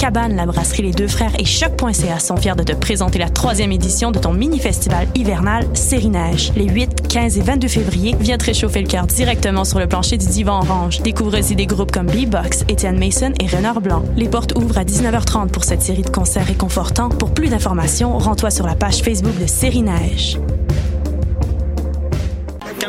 Cabane, la brasserie Les Deux Frères et Choc.ca sont fiers de te présenter la troisième édition de ton mini-festival hivernal Série Neige. Les 8, 15 et 22 février, viens te réchauffer le cœur directement sur le plancher du Divan Orange. Découvre aussi des groupes comme B-Box, Étienne Mason et Renard Blanc. Les portes ouvrent à 19h30 pour cette série de concerts réconfortants. Pour plus d'informations, rends-toi sur la page Facebook de Série Neige.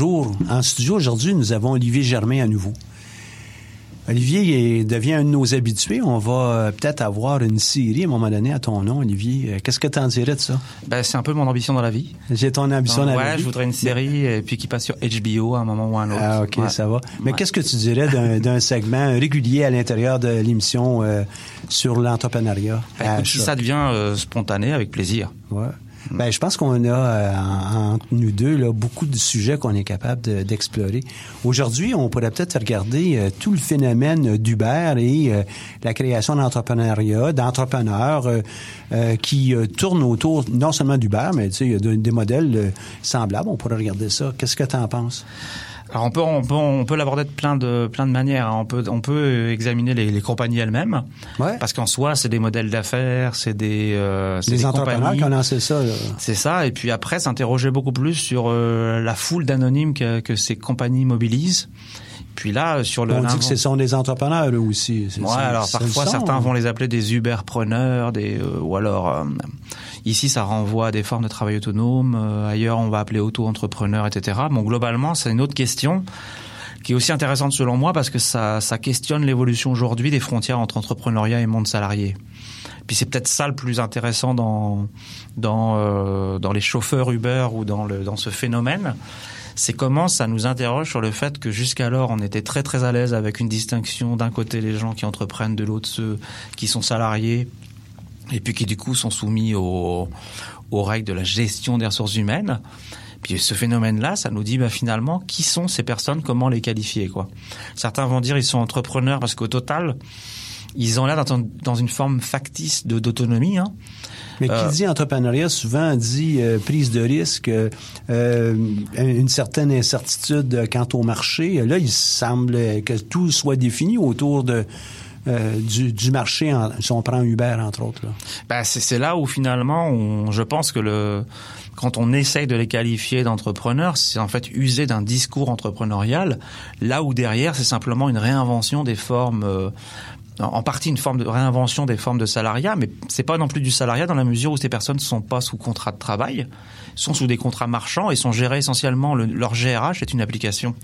Bonjour. En studio aujourd'hui, nous avons Olivier Germain à nouveau. Olivier devient un de nos habitués. On va euh, peut-être avoir une série à un moment donné à ton nom, Olivier. Euh, qu'est-ce que tu en dirais de ça? Ben, c'est un peu mon ambition dans la vie. J'ai ton ambition Donc, dans ouais, la vie? je voudrais une série et puis qui passe sur HBO à un moment ou à un autre. Ah, OK, Ouais. ça va. Mais Ouais. qu'est-ce que tu dirais d'un, segment régulier à l'intérieur de l'émission euh, sur l'entrepreneuriat? Ben, si ça? devient euh, spontané, avec plaisir. Ouais. Ben, je pense qu'on a euh, en- entre nous deux là, beaucoup de sujets qu'on est capable de- d'explorer. Aujourd'hui, on pourrait peut-être regarder euh, tout le phénomène d'Uber et euh, la création d'entrepreneuriat, d'entrepreneurs euh, euh, qui euh, tournent autour non seulement d'Uber, mais tu sais, il y a de- des modèles semblables. On pourrait regarder ça. Qu'est-ce que tu en penses? Alors on peut on peut on peut l'aborder de plein de plein de manières. hein. On peut on peut examiner les, les compagnies elles-mêmes Ouais. parce qu'en soi c'est des modèles d'affaires, c'est des euh, c'est Les des entrepreneurs compagnies. qui ont lancé ça. C'est ça. Et puis après, s'interroger beaucoup plus sur euh, la foule d'anonymes que, que ces compagnies mobilisent. Puis là, sur le On dit que ce sont des entrepreneurs eux aussi. Ouais, alors parfois certains vont les appeler des Uber-preneurs, des euh, ou alors euh, ici ça renvoie à des formes de travail autonome. euh, ailleurs on va appeler auto-entrepreneur, etc. Bon, globalement, c'est une autre question qui est aussi intéressante selon moi parce que ça, questionne l'évolution aujourd'hui des frontières entre entrepreneuriat et monde salarié. Puis c'est peut-être ça le plus intéressant dans dans euh, les chauffeurs Uber ou dans ce phénomène, c'est comment ça nous interroge sur le fait que jusqu'alors on était très très à l'aise avec une distinction d'un côté les gens qui entreprennent, de l'autre ceux qui sont salariés et puis qui du coup sont soumis aux aux règles de la gestion des ressources humaines. Puis ce phénomène-là, ça nous dit bah, finalement qui sont ces personnes, comment les qualifier quoi. Certains vont dire ils sont entrepreneurs parce qu'au total ils ont l'air dans une forme factice d'autonomie. Hein. Mais qui Euh, dit entrepreneuriat souvent dit euh, prise de risque, euh, euh, une certaine incertitude quant au marché. Là, il semble que tout soit défini autour de euh, du, marché, si on prend Uber entre autres. Bah, c'est là où finalement, je pense que le, quand on essaye de les qualifier d'entrepreneurs, c'est en fait user d'un discours entrepreneurial, là où derrière, c'est simplement une réinvention des formes. euh, en partie une forme de réinvention des formes de salariat, mais c'est pas non plus du salariat dans la mesure où ces personnes ne sont pas sous contrat de travail, sont sous des contrats marchands et sont gérées essentiellement le- leur GRH est une application.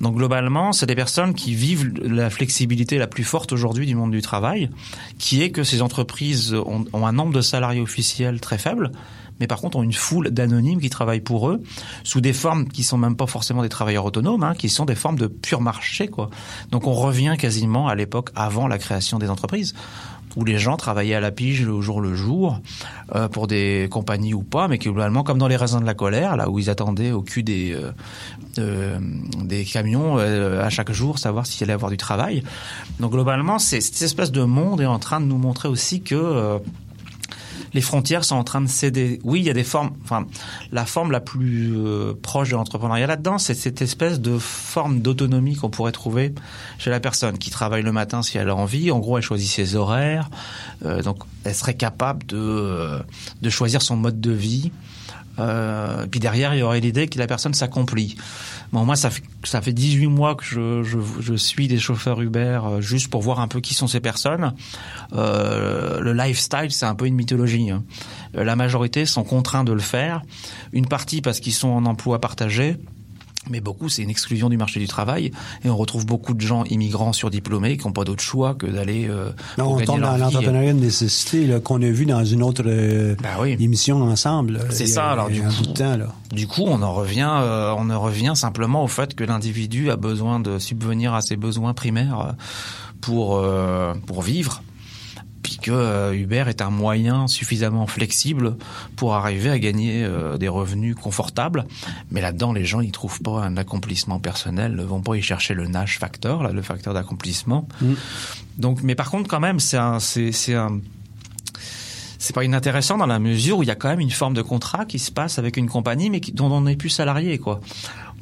Donc globalement, c'est des personnes qui vivent la flexibilité la plus forte aujourd'hui du monde du travail, qui est que ces entreprises ont, un nombre de salariés officiels très faible, mais par contre ont une foule d'anonymes qui travaillent pour eux sous des formes qui sont même pas forcément des travailleurs autonomes, hein, qui sont des formes de pur marché, quoi. Donc on revient quasiment à l'époque avant la création des entreprises où les gens travaillaient à la pige au jour le jour euh, pour des compagnies ou pas, mais qui globalement comme dans les raisins de la colère, là où ils attendaient au cul des euh, euh, des camions euh, à chaque jour, savoir s'il allait avoir du travail. Donc globalement, c'est cette espèce de monde est en train de nous montrer aussi que euh, les frontières sont en train de céder. Oui, il y a des formes. Enfin, la forme la plus euh, proche de l'entrepreneuriat là-dedans, c'est cette espèce de forme d'autonomie qu'on pourrait trouver chez la personne qui travaille le matin si elle a envie. En gros, elle choisit ses horaires, euh, donc elle serait capable de euh, de choisir son mode de vie. Euh, puis derrière, il y aurait l'idée que la personne s'accomplit. Bon, moi, ça fait, ça fait 18 mois que je, suis des chauffeurs Uber euh, juste pour voir un peu qui sont ces personnes. Euh, le lifestyle, c'est un peu une mythologie. hein. La majorité sont contraints de le faire. Une partie parce qu'ils sont en emploi partagé. Mais beaucoup, c'est une exclusion du marché du travail. Et on retrouve beaucoup de gens immigrants surdiplômés qui n'ont pas d'autre choix que d'aller euh, Non, on tombe dans l'entrepreneuriat de nécessité qu'on a vu dans une autre euh, Ben oui. émission ensemble. C'est a- ça, alors, du coup- temps là. Du coup, on en revient, euh, on en revient simplement au fait que l'individu a besoin de subvenir à ses besoins primaires pour euh, pour vivre, que euh, Uber est un moyen suffisamment flexible pour arriver à gagner euh, des revenus confortables. Mais là-dedans, les gens n'y trouvent pas un accomplissement personnel, ne vont pas y chercher le Nash factor, là, le facteur d'accomplissement. Donc, mais par contre, quand même, c'est un, c'est, c'est un c'est pas inintéressant dans la mesure où il y a quand même une forme de contrat qui se passe avec une compagnie, mais qui- dont on n'est plus salarié, quoi.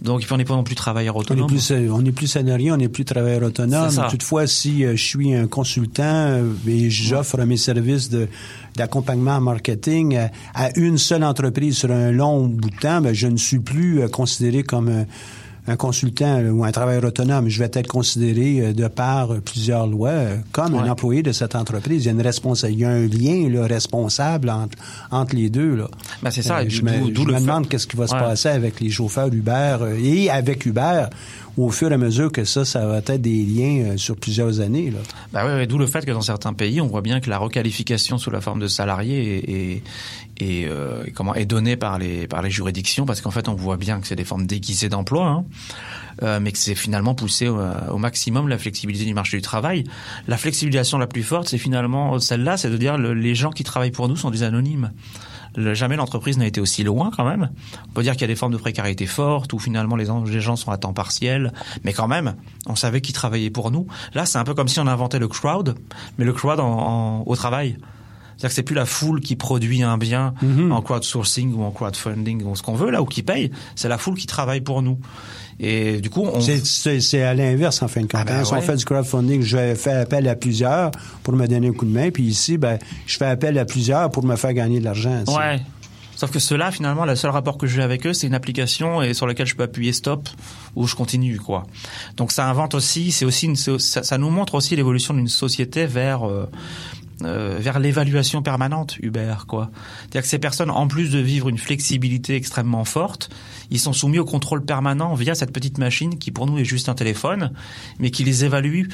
Donc, on n'est pas non plus travailleur On est autonome. plus, euh, on est plus salarié, on n'est plus travailleur autonome. Toutefois, si euh, je suis un consultant euh, et j'offre mes services d'accompagnement en marketing à, à une seule entreprise sur un long bout de temps, ben, je ne suis plus considéré comme un, un consultant euh, ou un travailleur autonome. Je vais être considéré euh, de par euh, plusieurs lois comme un employé de cette entreprise. Il y a une responsa- il y a un lien là, responsable entre, entre les deux. Là. Ben, c'est ça, Euh, je me, je me demande qu'est-ce qui va se passer avec les chauffeurs Uber et avec Uber au fur et à mesure que ça, ça va être des liens euh, sur plusieurs années. Là. Bah ouais, ouais, d'où le fait que dans certains pays, on voit bien que la requalification sous la forme de salarié est, est, euh, comment est donnée par les par les juridictions, parce qu'en fait, on voit bien que c'est des formes déguisées d'emploi, hein, euh, mais que c'est finalement poussé au, au maximum la flexibilité du marché du travail. La flexibilisation la plus forte, c'est finalement celle-là, c'est de dire le- les gens qui travaillent pour nous sont des anonymes. Jamais l'entreprise n'a été aussi loin quand même. On peut dire qu'il y a des formes de précarité fortes où finalement les, en- les gens sont à temps partiel, mais quand même, on savait qui travaillait pour nous. Là, c'est un peu comme si on inventait le crowd, mais le crowd en, en- au travail. C'est-à-dire que c'est plus la foule qui produit un bien en crowdsourcing ou en crowdfunding ou ce qu'on veut là ou qui paye, c'est la foule qui travaille pour nous. Et du coup, on C'est- à l'inverse, en fin de compte. Ah ben hein. Si on ouais. fait du crowdfunding, je faire appel à plusieurs pour me donner un coup de main. Puis ici, ben, je fais appel à plusieurs pour me faire gagner de l'argent. Ouais. Sauf que ceux-là, finalement, le seul rapport que j'ai avec eux, c'est une application et sur laquelle je peux appuyer stop ou je continue, quoi. Donc ça invente aussi, c'est aussi une, ça, ça nous montre aussi l'évolution d'une société vers euh, euh, vers l'évaluation permanente Uber, quoi. C'est-à-dire que ces personnes, en plus de vivre une flexibilité extrêmement forte, ils sont soumis au contrôle permanent via cette petite machine qui pour nous est juste un téléphone, mais qui les évalue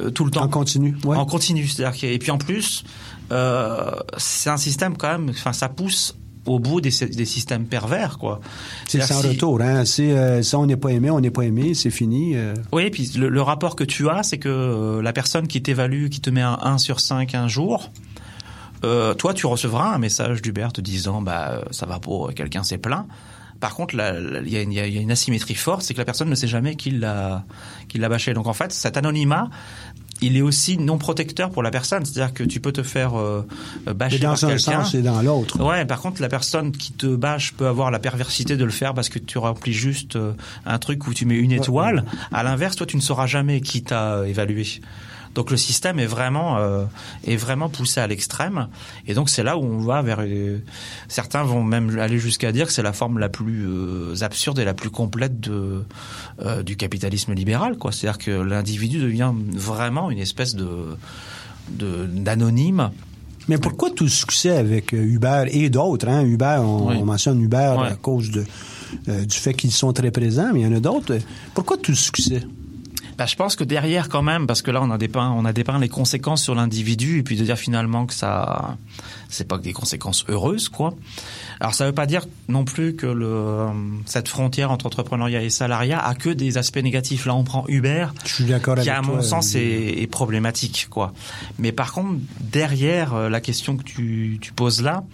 euh, tout le temps En continu. Ouais. en continu. C'est-à-dire que- et puis en plus, euh, c'est un système quand même. Enfin, ça pousse au bout des, des systèmes pervers, quoi. C'est sans si- retour. Hein. C'est, euh, ça, on n'est pas aimé, on n'est pas aimé, c'est fini. euh. Oui, puis le, le rapport que tu as, c'est que euh, la personne qui t'évalue, qui te met un 1 sur 5 un jour, toi, tu recevras un message d'Uber te disant, bah, ça va pas, quelqu'un s'est plaint. Par contre, il y, a une- il y a il y a une asymétrie forte, c'est que la personne ne sait jamais qui l'a, qui l'a bâché. Donc en fait, cet anonymat, il est aussi non protecteur pour la personne. C'est-à-dire que tu peux te faire euh, bâcher Et dans par un sens et dans l'autre. Ouais, par contre, la personne qui te bâche peut avoir la perversité de le faire parce que tu remplis juste euh, un truc où tu mets une étoile. À l'inverse, toi, tu ne sauras jamais qui t'a euh, évalué. Donc le système est vraiment euh, est vraiment poussé à l'extrême et donc c'est là où on va vers euh, certains vont même aller jusqu'à dire que c'est la forme la plus euh, absurde et la plus complète de euh, du capitalisme libéral quoi c'est-à-dire que l'individu devient vraiment une espèce de de d'anonyme Mais pourquoi tout le succès avec Uber et d'autres? Hein? Uber, on, Oui. on mentionne Uber Ouais. à cause de euh, du fait qu'ils sont très présents, mais il y en a d'autres. Pourquoi tout ce succès? Bah, je pense que derrière quand même, parce que là on a dépeint, on a dépeint les conséquences sur l'individu et puis de dire finalement que ça, c'est pas que des conséquences heureuses quoi. Alors ça veut pas dire non plus que le, cette frontière entre entrepreneuriat et salariat a que des aspects négatifs. Là on prend Uber, Je suis d'accord qui à toi, mon sens euh, est, est problématique quoi. Mais par contre derrière euh, la question que tu, tu poses là,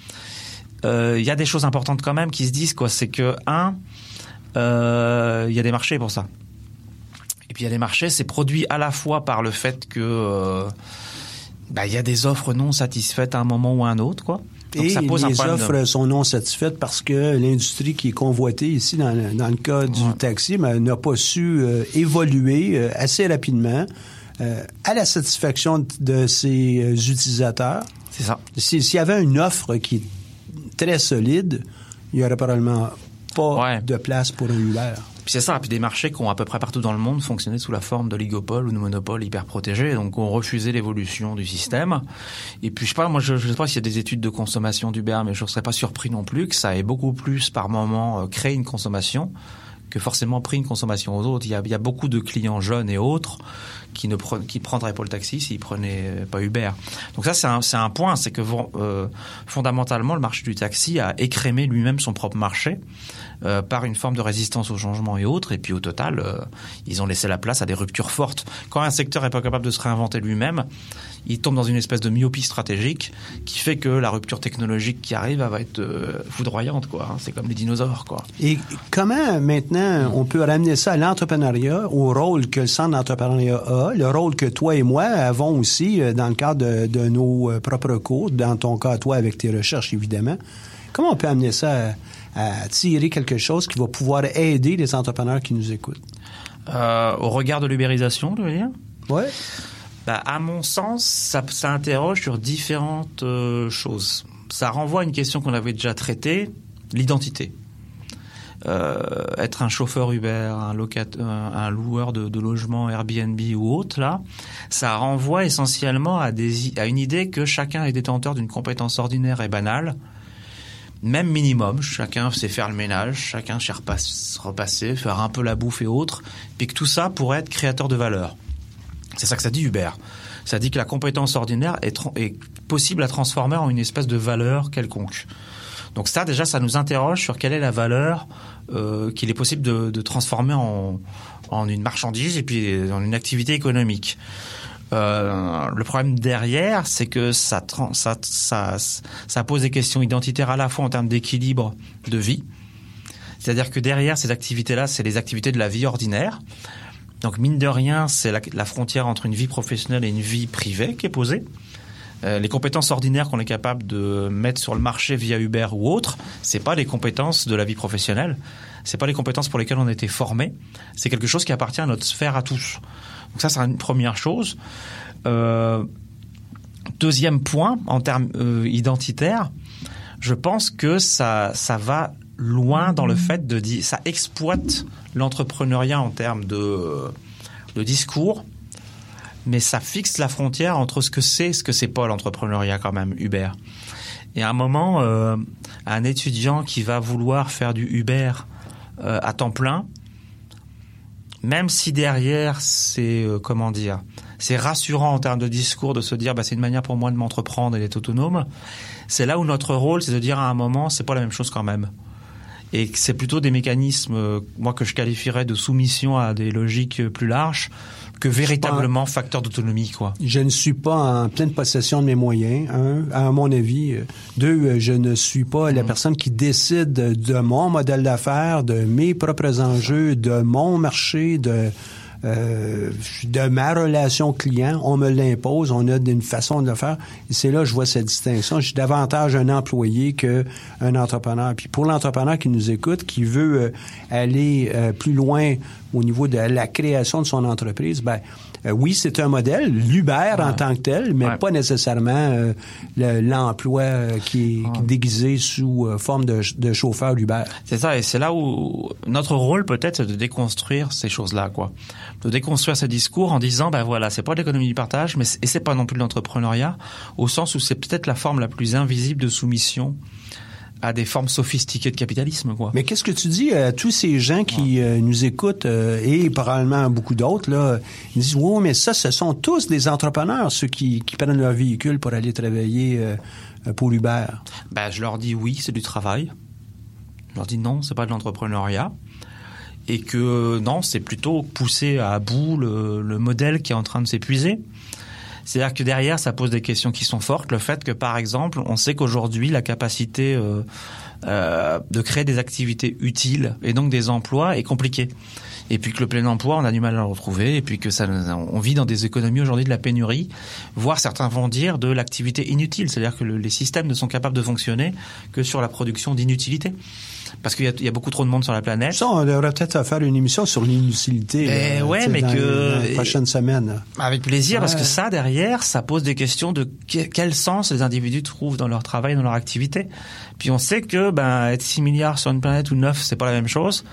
euh, il y a des choses importantes quand même qui se disent quoi. C'est que un, euh, il y a des marchés pour ça. Puis il y a des marchés, c'est produit à la fois par le fait que euh, bah, il y a des offres non satisfaites à un moment ou à un autre, quoi. Donc et ça pose un les de- offres sont non satisfaites parce que l'industrie qui est convoitée ici, dans le, dans le cas du taxi, ben, n'a pas su euh, évoluer euh, assez rapidement euh, à la satisfaction de ses utilisateurs. C'est ça. Si- S'il y avait une offre qui est très solide, il y aurait probablement pas Ouais. de place pour un Uber. Puis c'est ça. Puis des marchés qui ont à peu près partout dans le monde fonctionné sous la forme d'oligopole ou de monopole hyper protégés, donc ont refusé l'évolution du système. Et puis je sais pas, moi je, je sais pas s'il y a des études de consommation d'Uber, mais je ne serais pas surpris non plus que ça ait beaucoup plus par moment euh, créé une consommation que forcément pris une consommation aux autres. Il y a, il y a beaucoup de clients jeunes et autres qui ne pre- qui prendraient pas le taxi s'ils prenaient euh, pas Uber. Donc ça c'est un, un point, c'est que euh, fondamentalement le marché du taxi a écrémé lui-même son propre marché euh, par une forme de résistance au changement et autres. Et puis au total, euh, ils ont laissé la place à des ruptures fortes. Quand un secteur est pas capable de se réinventer lui-même, il tombe dans une espèce de myopie stratégique qui fait que la rupture technologique qui arrive elle va être euh, foudroyante. quoi. hein. C'est comme les dinosaures. quoi. Et comment maintenant on peut ramener ça à l'entrepreneuriat, au rôle que le centre d'entrepreneuriat a, le rôle que toi et moi avons aussi dans le cadre de, de nos propres cours, dans ton cas toi avec tes recherches évidemment. Comment on peut amener ça à, à tirer quelque chose qui va pouvoir aider les entrepreneurs qui nous écoutent? Euh, au regard de l'ubérisation, tu veux dire? Ouais. Bah, à mon sens, ça, ça interroge sur différentes euh, choses. Ça renvoie à une question qu'on avait déjà traitée, l'identité. Euh, être un chauffeur Uber, un, locat, un, loueur de, de logement Airbnb ou autre, là, ça renvoie essentiellement à, des, i- à une idée que chacun est détenteur d'une compétence ordinaire et banale, même minimum. Chacun sait faire le ménage, chacun sait repasse- repasser, faire un peu la bouffe et autres, puis que tout ça pourrait être créateur de valeur. C'est ça que ça dit Hubert. Ça dit que la compétence ordinaire est possible à transformer en une espèce de valeur quelconque. Donc ça, déjà, ça nous interroge sur quelle est la valeur euh, qu'il est possible de, de transformer en, en une marchandise et puis en une activité économique. Euh, le problème derrière, c'est que ça, ça, ça, ça pose des questions identitaires à la fois en termes d'équilibre de vie, c'est-à-dire que derrière ces activités-là, c'est les activités de la vie ordinaire. Donc mine de rien, c'est la, la frontière entre une vie professionnelle et une vie privée qui est posée. Euh, les compétences ordinaires qu'on est capable de mettre sur le marché via Uber ou autre, c'est pas les compétences de la vie professionnelle. C'est pas les compétences pour lesquelles on a été formé. C'est quelque chose qui appartient à notre sphère à tous. Donc ça, c'est une première chose. Euh, deuxième point, en termes euh, identitaires, je pense que ça, ça va loin dans le fait de dire, ça exploite l'entrepreneuriat en termes de, de discours, mais ça fixe la frontière entre ce que c'est et ce que c'est pas l'entrepreneuriat quand même, Uber. Et à un moment, euh, un étudiant qui va vouloir faire du Uber euh, à temps plein, même si derrière c'est euh, comment dire, c'est rassurant en termes de discours de se dire bah c'est une manière pour moi de m'entreprendre et d'être autonome. C'est là où notre rôle, c'est de dire à un moment c'est pas la même chose quand même et c'est plutôt des mécanismes, moi que je qualifierais de soumission à des logiques plus larges, que véritablement facteur d'autonomie, quoi. Je ne suis pas en pleine possession de mes moyens, un, à mon avis. Euh, Deux, euh, je ne suis pas la personne qui décide de, de mon modèle d'affaires, de mes propres enjeux, de mon marché, de euh, de ma relation client. On me l'impose, on a une façon de le faire. C'est là que je vois cette distinction. Je suis davantage un employé que un entrepreneur. Puis pour l'entrepreneur qui nous écoute, qui veut euh, aller euh, plus loin au niveau de la création de son entreprise, ben euh, oui, c'est un modèle, l'Uber en tant que tel, mais Ouais. pas nécessairement euh, le- l'emploi euh, qui est déguisé sous forme de, de chauffeur Uber. C'est ça, et c'est là où notre rôle peut-être c'est de déconstruire ces choses-là, quoi. De déconstruire ces discours en disant, ben voilà, c'est pas de l'économie du partage, mais et c'est pas non plus de l'entrepreneuriat, au sens où c'est peut-être la forme la plus invisible de soumission à des formes sophistiquées de capitalisme. Quoi. Mais qu'est-ce que tu dis à tous ces gens qui euh, nous écoutent euh, et probablement beaucoup d'autres là, ils disent oui, mais ça, ce sont tous des entrepreneurs ceux qui, qui prennent leur véhicule pour aller travailler euh, pour Uber. Ben, je leur dis oui, c'est du travail. Je leur dis non, c'est pas de l'entrepreneuriat. Et que non, c'est plutôt pousser à bout le, le modèle qui est en train de s'épuiser. C'est-à-dire que derrière, ça pose des questions qui sont fortes. Le fait que, par exemple, on sait qu'aujourd'hui, la capacité euh, euh, de créer des activités utiles et donc des emplois est compliquée. Et puis que le plein emploi, on a du mal à le retrouver. Et puis que ça, on vit dans des économies aujourd'hui de la pénurie, voire certains vont dire de l'activité inutile. C'est-à-dire que le, les systèmes ne sont capables de fonctionner que sur la production d'inutilité parce qu'il y, y, a beaucoup trop de monde sur la planète. Ça, on devrait peut-être faire une émission sur l'inutilité. Eh ouais, mais dans que les prochaines semaines. Avec plaisir, Ouais. parce que ça derrière, ça pose des questions de que- quel sens les individus trouvent dans leur travail, dans leur activité. Puis on sait que ben être 6 milliards sur une planète ou 9, c'est pas la même chose.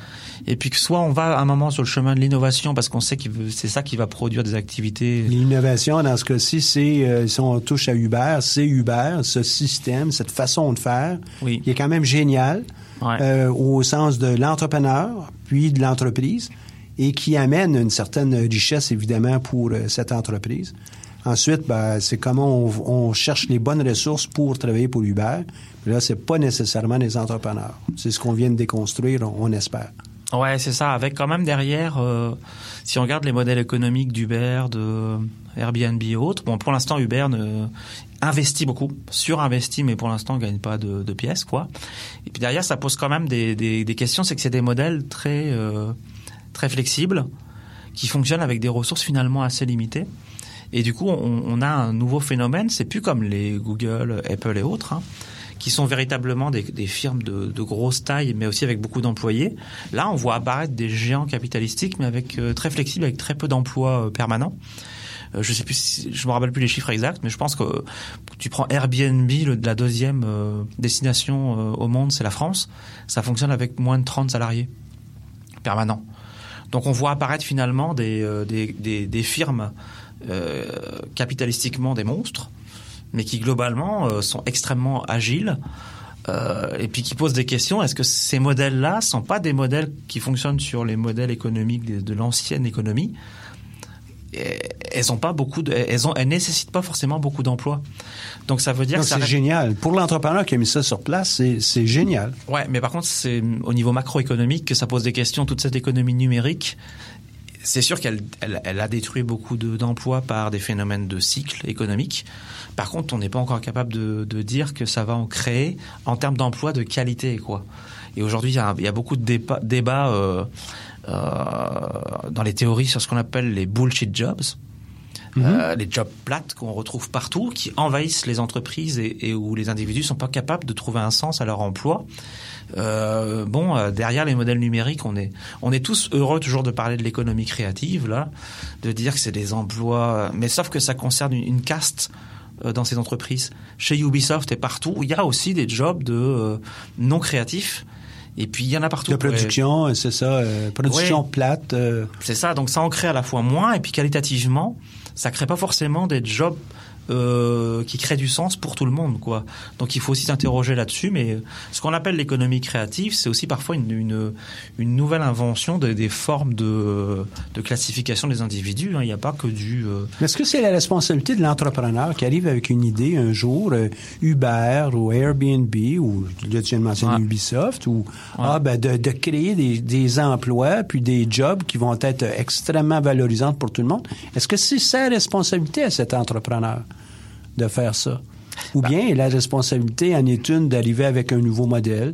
Et puis que soit on va à un moment sur le chemin de l'innovation parce qu'on sait que c'est ça qui va produire des activités. L'innovation, dans ce cas-ci, c'est, euh, si on touche à Uber, c'est Uber, ce système, cette façon de faire, Oui. qui est quand même génial, Ouais. euh, au sens de l'entrepreneur, puis de l'entreprise, et qui amène une certaine richesse, évidemment, pour euh, cette entreprise. Ensuite, ben, c'est comment on, on cherche les bonnes ressources pour travailler pour Uber. Mais là, c'est pas nécessairement des entrepreneurs. C'est ce qu'on vient de déconstruire, on, on espère. Ouais, c'est ça. Avec quand même derrière, euh, si on regarde les modèles économiques d'Uber, de Airbnb et autres, bon, pour l'instant, Uber ne, investit beaucoup, surinvestit, mais pour l'instant, gagne pas de, pièces, quoi. Et puis derrière, ça pose quand même des, questions, c'est que c'est des modèles très, euh, très flexibles, qui fonctionnent avec des ressources finalement assez limitées. Et du coup, on, a un nouveau phénomène, c'est plus comme les Google, Apple et autres, hein, qui sont véritablement des, firmes de, de grosse taille, mais aussi avec beaucoup d'employés. Là, on voit apparaître des géants capitalistiques, mais avec euh, très flexibles, avec très peu d'emplois euh, permanents. Euh, je sais plus, si- je me rappelle plus les chiffres exacts, mais je pense que tu prends Airbnb, la deuxième euh, destination euh, au monde, c'est la France. Ça fonctionne avec moins de 30 salariés permanents. Donc on voit apparaître finalement des, des, firmes capitalistiquement des monstres, mais qui globalement sont extrêmement agiles. et puis qui posent des questions. Est-ce que ces modèles-là sont pas des modèles qui fonctionnent sur les modèles économiques de, l'ancienne économie? Elles ont pas beaucoup de, elles ont, elles nécessitent pas forcément beaucoup d'emplois. Donc ça veut dire Non, que C'est reste- génial. Pour l'entrepreneur qui a mis ça sur place, c'est- génial. Ouais, mais par contre, c'est au niveau macroéconomique que ça pose des questions. Toute cette économie numérique, c'est sûr qu'elle elle, elle a détruit beaucoup de- d'emplois par des phénomènes de cycle économique. Par contre, on n'est pas encore capable de, de dire que ça va en créer en termes d'emplois de qualité, quoi. Et aujourd'hui, il y, a- il y a beaucoup de déba- débats euh, dans les théories sur ce qu'on appelle les bullshit jobs. Euh, les jobs plates qu'on retrouve partout, qui envahissent les entreprises et, et où les individus sont pas capables de trouver un sens à leur emploi. Euh, bon, euh, derrière les modèles numériques, on est, on est tous heureux toujours de parler de l'économie créative, là, de dire que c'est des emplois, mais sauf que ça concerne une, une caste euh, dans ces entreprises. Chez Ubisoft et partout, il y a aussi des jobs de euh, non créatifs. Et puis il y en a partout. De production, c'est ça, euh, production Ouais. plate. euh, C'est ça, donc ça en crée à la fois moins et puis qualitativement, ça crée pas forcément des jobs euh, qui créent du sens pour tout le monde, quoi. Donc il faut aussi s'interroger là-dessus, mais ce qu'on appelle l'économie créative, c'est aussi parfois une, une, une nouvelle invention de- des formes de, de classification des individus. hein. Il n'y a pas que du... euh, Mais Est-ce que c'est la responsabilité de l'entrepreneur qui arrive avec une idée un jour, euh, Uber ou Airbnb ou là, tu viens de mentionner Ouais. Ubisoft ou ah ben de, de créer des, des emplois puis des jobs qui vont être extrêmement valorisants pour tout le monde? Est-ce que c'est sa responsabilité à cet entrepreneur? De faire ça Ou bien la responsabilité en est une d'arriver avec un nouveau modèle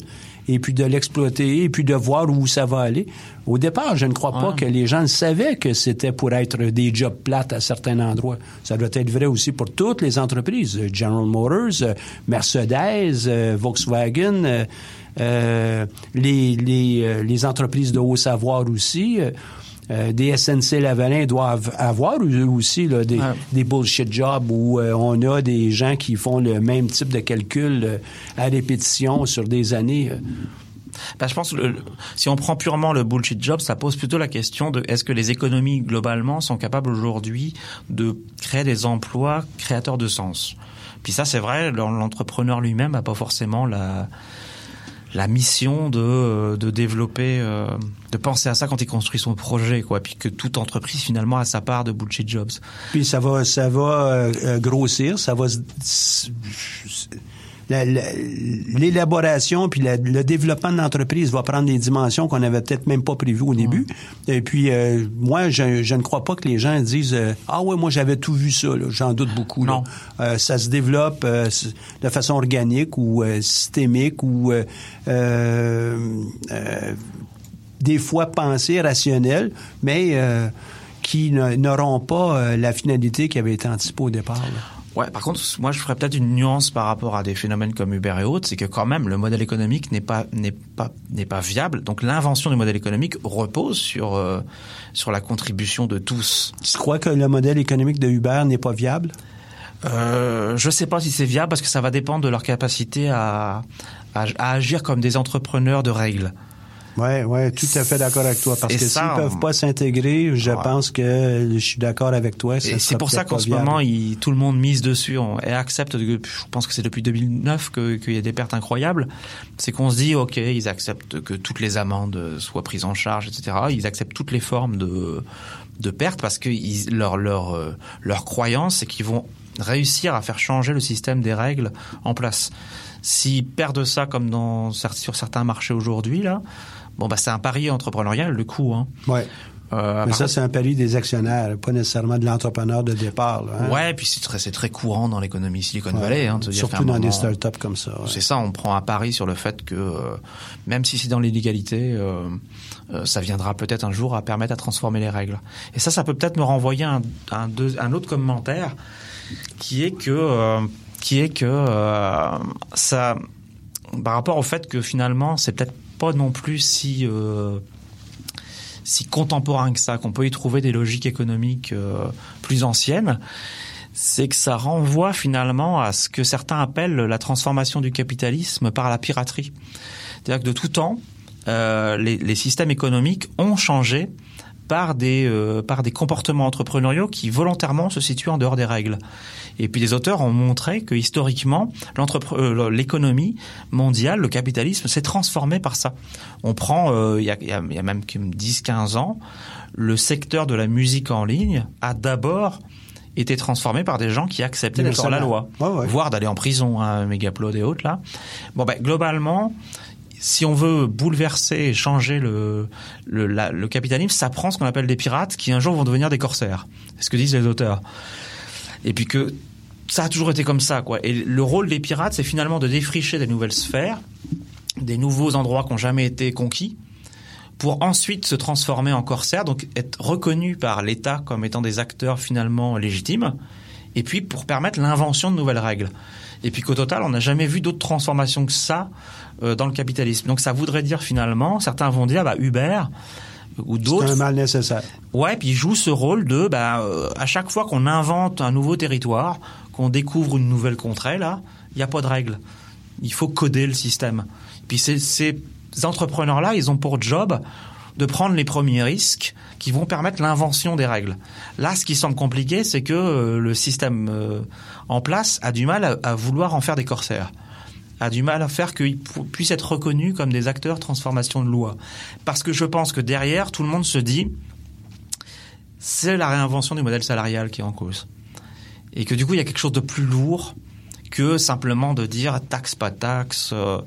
et puis de l'exploiter et puis de voir où ça va aller. Au départ, je ne crois pas que les gens savaient que c'était pour être des jobs plates à certains endroits. Ça doit être vrai aussi pour toutes les entreprises. General Motors, euh, Mercedes, euh, Volkswagen, euh, euh, les, les, les entreprises de haut savoir aussi. Euh, des SNC Lavalin doivent avoir eux aussi là, des, des bullshit jobs où euh, on a des gens qui font le même type de calcul euh, à répétition sur des années. euh. Bah, je pense que le- si on prend purement le bullshit job, ça pose plutôt la question de est-ce que les économies globalement sont capables aujourd'hui de créer des emplois créateurs de sens? Puis ça, c'est vrai, l'en- l'entrepreneur lui-même n'a pas forcément la la mission de, de développer, euh, de penser à ça quand il construit son projet, quoi. Puis que toute entreprise finalement a sa part de bullshit jobs. Puis ça va, ça va euh, euh, grossir, ça va. L'élaboration puis la- le développement de l'entreprise va prendre des dimensions qu'on avait peut-être même pas prévues au début. Et puis euh, moi, je, je ne crois pas que les gens disent euh, ah ouais, moi j'avais tout vu ça. là. J'en doute beaucoup. là. Non. Euh, ça se développe euh, de façon organique ou euh, systémique ou euh, des fois pensées rationnelles, mais euh, qui n'auront pas la finalité qui avait été anticipée au départ. là. Ouais, par contre, moi, je ferais peut-être une nuance par rapport à des phénomènes comme Uber et autres, c'est que quand même, le modèle économique n'est pas n'est pas n'est pas viable. Donc, l'invention du modèle économique repose sur euh, sur la contribution de tous. Tu crois que le modèle économique de Uber n'est pas viable? Euh, je sais pas si c'est viable parce que ça va dépendre de leur capacité à, à, à agir comme des entrepreneurs de règles. Ouais, ouais, tout à fait d'accord avec toi. Parce Et que s'ils peuvent pas s'intégrer, je Ouais. pense que je suis d'accord avec toi. Et ça c'est sera pour ça qu'en ce moment, il- tout le monde mise dessus on- et accepte. Je pense que c'est depuis 2009 que- qu'il y a des pertes incroyables. C'est qu'on se dit, ok, ils acceptent que toutes les amendes soient prises en charge, etc. Ils acceptent toutes les formes de de pertes parce que ils- leur leur euh, leur croyance, c'est qu'ils vont réussir à faire changer le système des règles en place. S'ils perdent ça comme dans sur certains marchés aujourd'hui là, bon bah c'est un pari entrepreneurial le coup. Hein. Ouais. Euh, Mais ça, c'est un pari des actionnaires, pas nécessairement de l'entrepreneur de départ. là, hein. Ouais, puis c'est très, c'est très courant dans l'économie Silicon Ouais. Valley. Hein, de se dire Surtout dans des startups comme ça. ouais. C'est ça, on prend un pari sur le fait que euh, même si c'est dans l'illégalité, euh, ça viendra peut-être un jour à permettre à transformer les règles. Et ça, ça peut peut-être me renvoyer un, un, deux- un autre commentaire qui est que qui est que ça par rapport au fait que finalement c'est peut-être pas non plus si euh, si contemporain que ça, qu'on peut y trouver des logiques économiques euh, plus anciennes, c'est que ça renvoie finalement à ce que certains appellent la transformation du capitalisme par la piraterie. C'est-à-dire que de tout temps, euh, les, les systèmes économiques ont changé par des, euh, par des comportements entrepreneuriaux qui volontairement se situent en dehors des règles. Et puis les auteurs ont montré que historiquement, euh, l'économie mondiale, le capitalisme, s'est transformé par ça. On prend, euh, il y, a, il y même 10-15 ans, le secteur de la musique en ligne a d'abord été transformé par des gens qui acceptaient d'être hors la loi, mercenaires. Ouais, ouais. voire d'aller en prison, hein, Megaplod et autres là. Bon ben globalement, si on veut bouleverser et changer le, le, capitalisme, ça prend ce qu'on appelle des pirates qui un jour vont devenir des corsaires. C'est ce que disent les auteurs. Et puis que ça a toujours été comme ça, quoi. Et le rôle des pirates, c'est finalement de défricher des nouvelles sphères, des nouveaux endroits qui n'ont jamais été conquis, pour ensuite se transformer en corsaires, donc être reconnus par l'État comme étant des acteurs finalement légitimes, et puis pour permettre l'invention de nouvelles règles. Et puis qu'au total, on n'a jamais vu d'autres transformations que ça euh, dans le capitalisme. Donc ça voudrait dire finalement, certains vont dire, bah, Uber ou C'est d'autres un mal nécessaire. Ouais, puis il joue ce rôle de, bah, euh, à chaque fois qu'on invente un nouveau territoire, qu'on découvre une nouvelle contrée, là, il n'y a pas de règle. Il faut coder le système. Puis ces, ces entrepreneurs-là, ils ont pour job de prendre les premiers risques qui vont permettre l'invention des règles. Là, ce qui semble compliqué, c'est que euh, le système euh, en place a du mal à, vouloir en faire des corsaires a du mal à faire qu'ils pu- puissent être reconnus comme des acteurs transformation de loi. Parce que je pense que derrière, tout le monde se dit, c'est la réinvention du modèle salarial qui est en cause. Et que du coup, il y a quelque chose de plus lourd que simplement de dire taxe, pas taxe. euh,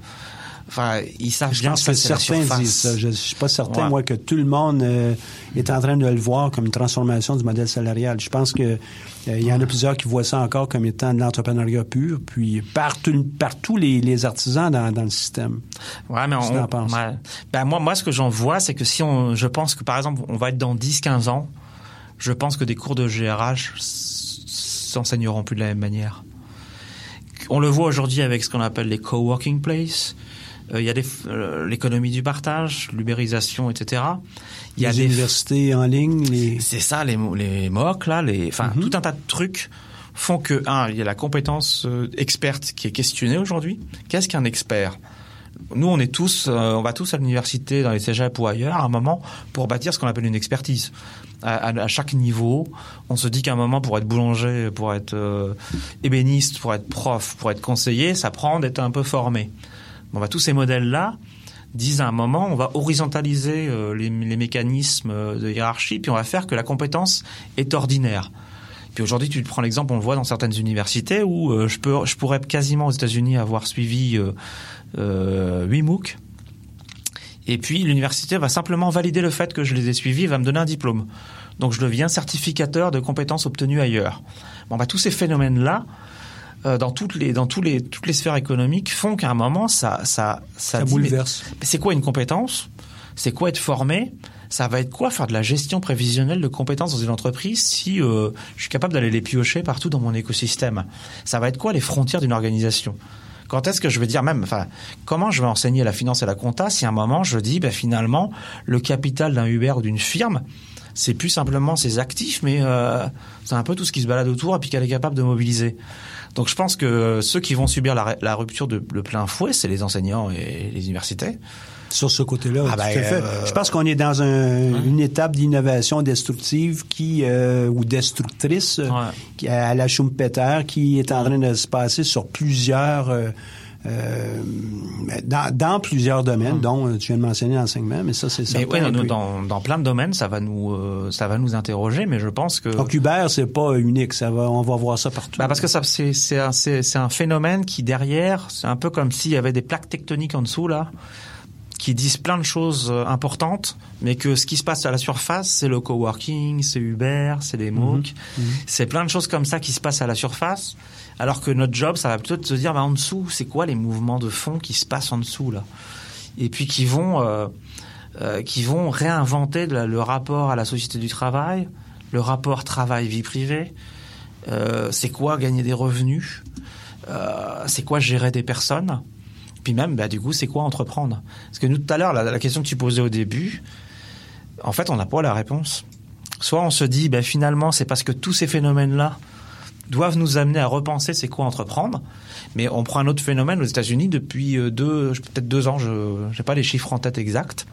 Enfin, ils savent Je bien pense que la certains disent ça. Je ne suis pas certain, Ouais. moi, que tout le monde euh, est en train de le voir comme une transformation du modèle salarial. Je pense que euh, il y en a plusieurs qui voient ça encore comme étant de l'entrepreneuriat pur, puis par, tout- par tous les, les artisans dans, dans le système. Ouais, mais que on, ouais. Ben, moi, moi, ce que j'en vois, c'est que si on, je pense que par exemple, on va être dans 10-15 ans, je pense que des cours de GRH s'enseigneront plus de la même manière. On le voit aujourd'hui avec ce qu'on appelle les coworking places. Euh, Il y a euh, l'économie du partage, l'ubérisation, etc. Il y a les des universités en ligne, les... c'est ça, les, les MOOC, là, les, enfin, Mhm. tout un tas de trucs font que, un, il y a la compétence euh, experte qui est questionnée aujourd'hui. Qu'est-ce qu'un expert? Nous, on est tous, euh, on va tous à l'université, dans les cégeps ou ailleurs, à un moment, pour bâtir ce qu'on appelle une expertise. À, à- à chaque niveau, on se dit qu'à un moment, pour être boulanger, pour être ébéniste, pour être prof, pour être conseiller, ça prend d'être un peu formé. Bah, tous ces modèles-là disent à un moment, on va horizontaliser euh, les, mécanismes euh, de hiérarchie, puis on va faire que la compétence est ordinaire. Puis aujourd'hui, tu prends l'exemple, on le voit dans certaines universités où euh, je, pourrais quasiment aux États-Unis avoir suivi euh, 8 MOOC. Et puis l'université va simplement valider le fait que je les ai suivis va me donner un diplôme. Donc je deviens certificateur de compétences obtenues ailleurs. Bah, tous ces phénomènes-là, euh, dans toutes les dans tous les toutes les sphères économiques font qu'à un moment ça ça ça, ça bouleverse. Mais, c'est quoi une compétence? C'est quoi être formé? Ça va être quoi faire de la gestion prévisionnelle de compétences dans une entreprise si euh, je suis capable d'aller les piocher partout dans mon écosystème? Ça va être quoi les frontières d'une organisation? Quand est-ce que je vais dire même, enfin, comment je vais enseigner la finance et la compta si à un moment je dis, ben, finalement, le capital d'un Uber ou d'une firme, c'est plus simplement ses actifs, mais euh, c'est un peu tout ce qui se balade autour et puis qu'elle est capable de mobiliser? Donc je pense que ceux qui vont subir la, la rupture de, de plein fouet, c'est les enseignants et les universités. Sur ce côté-là, ah ben, tout à fait. Euh, je pense qu'on est dans un, une étape d'innovation destructive qui euh, ou destructrice ouais. qui, à la Schumpeter qui est en train de se passer sur plusieurs euh, euh, dans, dans, plusieurs domaines, dont euh, tu viens de mentionner l'enseignement, mais ça c'est ça. Oui, dans, dans, plein de domaines, ça va nous euh, ça va nous interroger, mais je pense que. Donc Uber, c'est pas unique, ça va, on va voir ça partout. Bah parce que ça c'est c'est un, c'est un phénomène qui derrière, c'est un peu comme s'il y avait des plaques tectoniques en dessous là qui disent plein de choses importantes, mais que ce qui se passe à la surface, c'est le coworking, c'est Uber, c'est les MOOC, mmh. Mmh. c'est plein de choses comme ça qui se passent à la surface alors que notre job, ça va plutôt de se dire, bah, en dessous, c'est quoi les mouvements de fond qui se passent en dessous là? Et puis qui vont, euh, euh, qui vont réinventer le rapport à la société du travail, le rapport travail-vie privée. Euh, c'est quoi gagner des revenus euh, C'est quoi gérer des personnes Puis même, bah, du coup, c'est quoi entreprendre? Parce que nous, tout à l'heure, la, la, question que tu posais au début, en fait, on n'a pas la réponse. Soit on se dit, bah, finalement, c'est parce que tous ces phénomènes-là, doivent nous amener à repenser c'est quoi entreprendre. Mais on prend un autre phénomène aux États-Unis depuis euh, deux, peut-être deux ans, je n'ai pas les chiffres en tête exacts.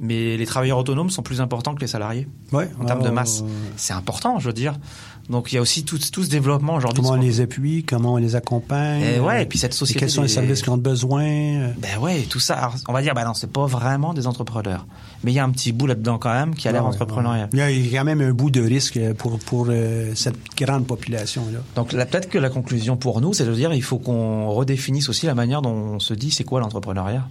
Mais les travailleurs autonomes sont plus importants que les salariés ouais, en termes de masse. C'est important, je veux dire. Donc il y a aussi tout, tout ce développement aujourd'hui. Comment on les appuie, comment on les accompagne. Et ouais, et puis cette société. Et quels sont les services qu'ils ont besoin. Ben ouais, tout ça. Alors, on va dire, ben non, c'est pas vraiment des entrepreneurs. Mais il y a un petit bout là-dedans quand même qui a l'air ouais, entrepreneurial. Ouais. Il y a quand même un bout de risque pour, pour euh, cette grande population-là. Donc peut-être que la conclusion pour nous, c'est de dire il faut qu'on redéfinisse aussi la manière dont on se dit c'est quoi l'entrepreneuriat?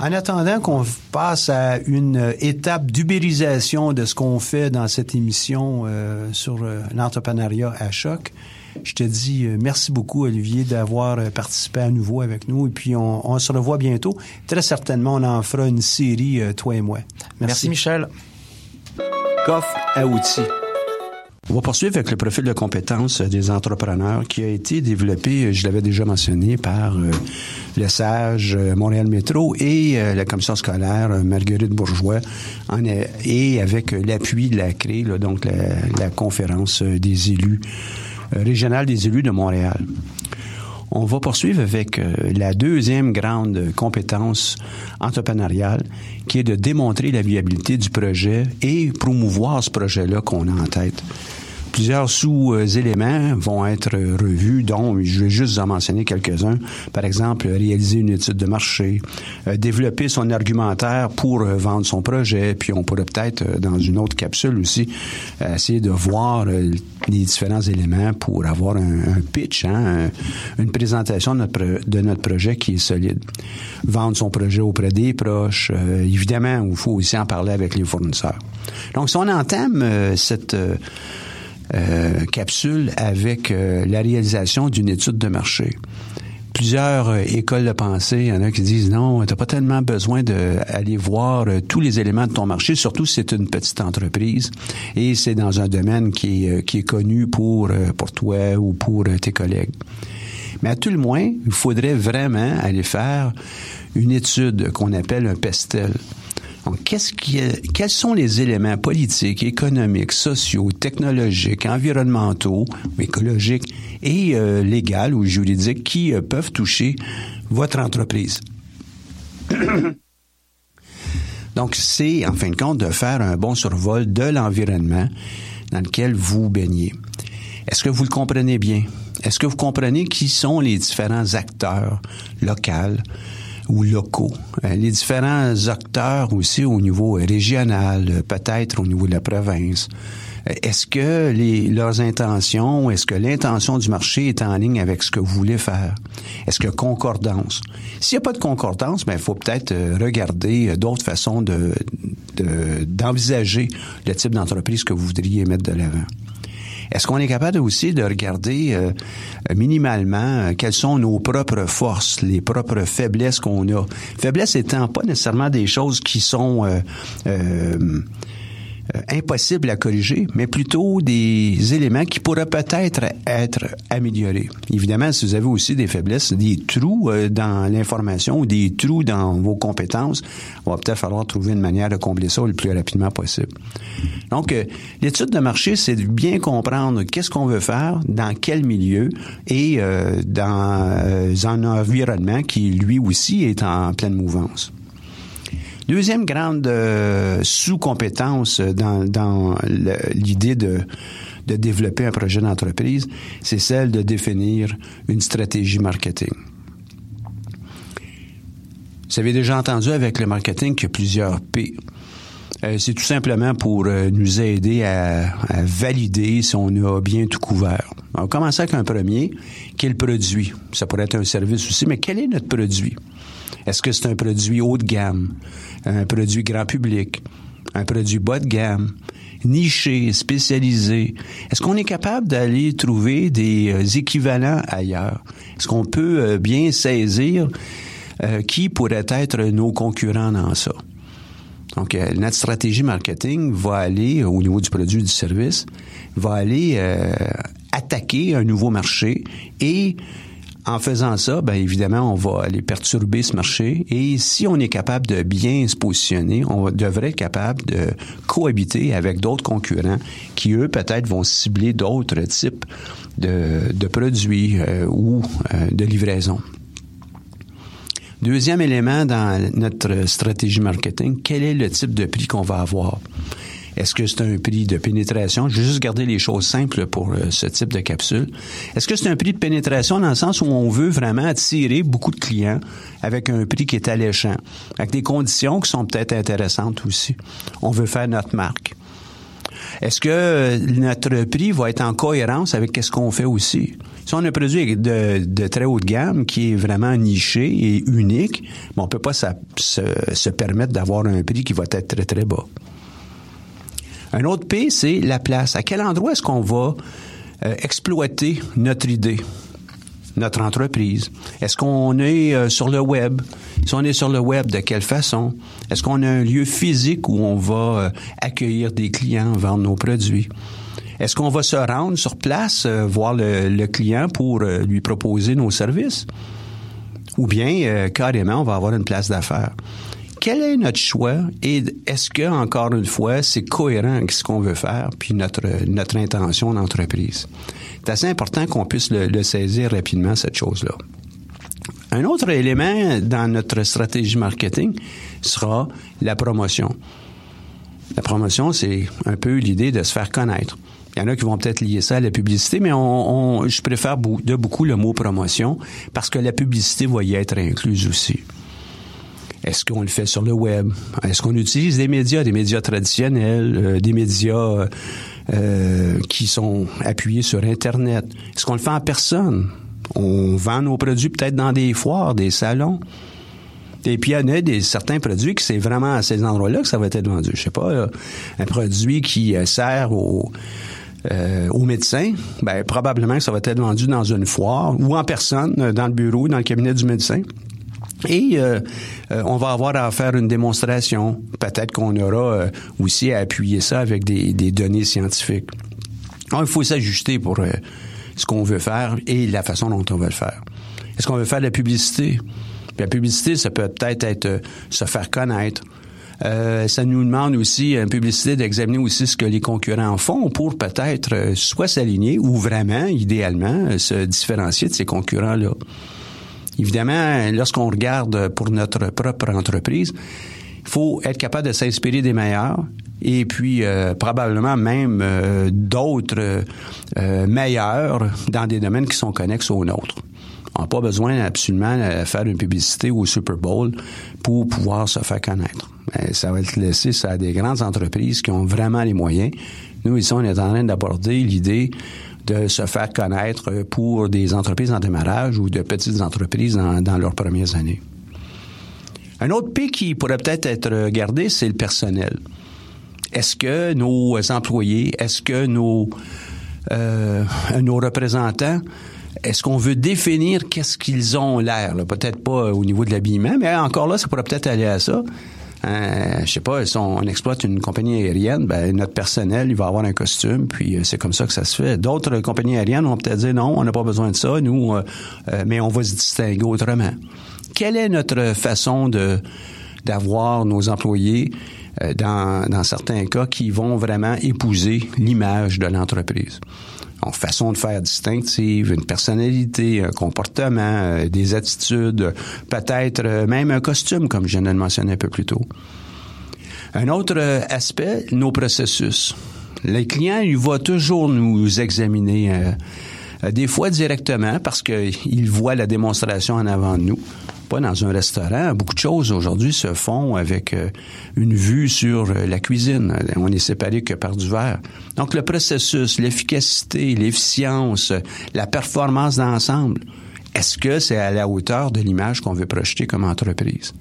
En attendant qu'on passe à une étape d'ubérisation de ce qu'on fait dans cette émission euh, sur euh, l'entrepreneuriat à choc, je te dis euh, merci beaucoup, Olivier, d'avoir euh, participé à nouveau avec nous. Et puis, on, on, se revoit bientôt. Très certainement, on en fera une série, euh, toi et moi. Merci, merci Michel. Coffre à outils. On va poursuivre avec le profil de compétences des entrepreneurs qui a été développé, je l'avais déjà mentionné, par euh, le SAGE, Montréal Métro et euh, la commission scolaire Marguerite Bourgeois et avec l'appui de la CRE, là, donc la, conférence des élus euh, régionale des élus de Montréal. On va poursuivre avec euh, la deuxième grande compétence entrepreneuriale, qui est de démontrer la viabilité du projet et promouvoir ce projet-là qu'on a en tête. Plusieurs sous-éléments vont être revus, dont je vais juste en mentionner quelques-uns. Par exemple, réaliser une étude de marché, euh, développer son argumentaire pour euh, vendre son projet, puis on pourrait peut-être, euh, dans une autre capsule aussi, essayer de voir les différents éléments pour avoir un, pitch, hein, un, une présentation de notre, projet qui est solide. Vendre son projet auprès des proches, évidemment, il faut aussi en parler avec les fournisseurs. Donc, si on entame cette capsule avec euh, la réalisation d'une étude de marché. Plusieurs euh, écoles de pensée, il y en a qui disent non, tu n'as pas tellement besoin d'aller voir euh, tous les éléments de ton marché, surtout si c'est une petite entreprise et c'est dans un domaine qui est, qui est connu pour, pour toi ou pour tes collègues. Mais à tout le moins, il faudrait vraiment aller faire une étude qu'on appelle un pestel. Donc, quels sont les éléments politiques, économiques, sociaux, technologiques, environnementaux, écologiques et euh, légaux ou juridiques qui euh, peuvent toucher votre entreprise? Donc, c'est, en fin de compte, de faire un bon survol de l'environnement dans lequel vous baignez. Est-ce que vous le comprenez bien? Est-ce que vous comprenez qui sont les différents acteurs locaux ou locaux, euh, les différents acteurs aussi au niveau régional, peut-être au niveau de la province? Euh, Est-ce que les, leurs intentions, est-ce que l'intention du marché est en ligne avec ce que vous voulez faire? Est-ce que concordance? S'il n'y a pas de concordance, ben, il faut peut-être euh, regarder euh, d'autres façons de- d'envisager le type d'entreprise que vous voudriez mettre de l'avant. Est-ce qu'on est capable aussi de regarder euh, minimalement euh, quelles sont nos propres forces, les propres faiblesses qu'on a? Faiblesses étant pas nécessairement des choses qui sont euh, impossibles à corriger, mais plutôt des éléments qui pourraient peut-être être améliorés. Évidemment, si vous avez aussi des faiblesses, des trous euh, dans l'information ou des trous dans vos compétences, on va peut-être falloir trouver une manière de combler ça le plus rapidement possible. Donc, euh, l'étude de marché, c'est de bien comprendre qu'est-ce qu'on veut faire, dans quel milieu et euh, dans euh, un environnement qui, lui aussi, est en pleine mouvance. Deuxième grande euh, sous-compétence dans, l'idée de, de développer un projet d'entreprise, c'est celle de définir une stratégie marketing. Vous avez déjà entendu avec le marketing qu'il y a plusieurs P. Euh, c'est tout simplement pour euh, nous aider à, à valider si on a bien tout couvert. On va commencer avec un premier, qui est le produit? Ça pourrait être un service aussi, mais quel est notre produit? Est-ce que c'est un produit haut de gamme, un produit grand public, un produit bas de gamme, niché, spécialisé? Est-ce qu'on est capable d'aller trouver des euh, équivalents ailleurs? Est-ce qu'on peut euh, bien saisir euh, qui pourrait être nos concurrents dans ça? Donc, notre stratégie marketing va aller, au niveau du produit ou du service, va aller attaquer un nouveau marché et en faisant ça, bien évidemment, on va aller perturber ce marché et si on est capable de bien se positionner, on devrait être capable de cohabiter avec d'autres concurrents qui, eux, peut-être vont cibler d'autres types de, produits euh, ou euh, de livraison. Deuxième élément dans notre stratégie marketing, quel est le type de prix qu'on va avoir? Est-ce que c'est un prix de pénétration? Je vais juste garder les choses simples pour euh, ce type de capsule. Est-ce que c'est un prix de pénétration dans le sens où on veut vraiment attirer beaucoup de clients avec un prix qui est alléchant, avec des conditions qui sont peut-être intéressantes aussi? On veut faire notre marque. Est-ce que euh, notre prix va être en cohérence avec ce qu'on fait aussi? Si on a un produit de, très haute gamme qui est vraiment niché et unique, on peut pas se permettre d'avoir un prix qui va être très, très bas. Un autre P, c'est la place. À quel endroit est-ce qu'on va euh, exploiter notre idée, notre entreprise? Est-ce qu'on est euh, sur le web? Si on est sur le web, de quelle façon? Est-ce qu'on a un lieu physique où on va euh, accueillir des clients, vendre nos produits? Est-ce qu'on va se rendre sur place, voir le, le client pour lui proposer nos services? Ou bien, carrément, on va avoir une place d'affaires. Quel est notre choix? Et est-ce que, encore une fois, c'est cohérent avec ce qu'on veut faire puis notre, notre intention d'entreprise? C'est assez important qu'on puisse le, saisir rapidement, cette chose-là. Un autre élément dans notre stratégie marketing sera la promotion. La promotion, c'est un peu l'idée de se faire connaître. Il y en a qui vont peut-être lier ça à la publicité, mais on, on- je préfère de beaucoup le mot promotion parce que la publicité va y être incluse aussi. Est-ce qu'on le fait sur le web? Est-ce qu'on utilise des médias, des médias traditionnels, euh, des médias euh, qui sont appuyés sur Internet? Est-ce qu'on le fait en personne? On vend nos produits peut-être dans des foires, des salons. Et puis, il y en a des, certains produits que c'est vraiment à ces endroits-là que ça va être vendu. Je sais pas, un produit qui euh, sert aux, euh, aux médecins, ben, probablement que ça va être vendu dans une foire ou en personne, dans le bureau, dans le cabinet du médecin. Et euh, euh, on va avoir à faire une démonstration. Peut-être qu'on aura euh, aussi à appuyer ça avec des, des données scientifiques. Alors, il faut s'ajuster pour euh, ce qu'on veut faire et la façon dont on veut le faire. Est-ce qu'on veut faire de la publicité? La publicité, ça peut peut-être être se faire connaître. Ça nous demande aussi, en publicité, d'examiner aussi ce que les concurrents font pour peut-être soit s'aligner ou vraiment, idéalement, se différencier de ces concurrents-là. Évidemment, lorsqu'on regarde pour notre propre entreprise, Il faut être capable de s'inspirer des meilleurs et puis euh, probablement même euh, d'autres euh, meilleurs dans des domaines qui sont connexes aux nôtres. On n'a pas besoin absolument de faire une publicité au Super Bowl pour pouvoir se faire connaître. Ça va être laissé à des grandes entreprises qui ont vraiment les moyens. Nous, ici, on est en train d'aborder l'idée de se faire connaître pour des entreprises en démarrage ou de petites entreprises dans, leurs premières années. Un autre pic qui pourrait peut-être être gardé, c'est le personnel. Est-ce que nos employés, est-ce que nos, euh, nos représentants, est-ce qu'on veut définir qu'est-ce qu'ils ont l'air? Peut-être pas au niveau de l'habillement, mais encore là, ça pourrait peut-être aller à ça. Euh, je sais pas, si on, exploite une compagnie aérienne, ben, notre personnel, il va avoir un costume, puis euh, c'est comme ça que ça se fait. D'autres compagnies aériennes vont peut-être dire non, on n'a pas besoin de ça, nous, euh, euh, mais on va se distinguer autrement. Quelle est notre façon de d'avoir nos employés dans, dans certains cas qui vont vraiment épouser l'image de l'entreprise? En façon de faire distinctive, une personnalité, un comportement, euh, des attitudes, peut-être euh, même un costume, comme je viens de le mentionner un peu plus tôt. Un autre euh, aspect, nos processus. Les clients, ils vont toujours nous examiner, des fois directement, parce qu'ils voient la démonstration en avant de nous pas dans un restaurant. Beaucoup de choses aujourd'hui se font avec euh, une vue sur euh, la cuisine. On est séparé que par du verre. Donc le processus, l'efficacité, l'efficience, la performance d'ensemble, est-ce que c'est à la hauteur de l'image qu'on veut projeter comme entreprise?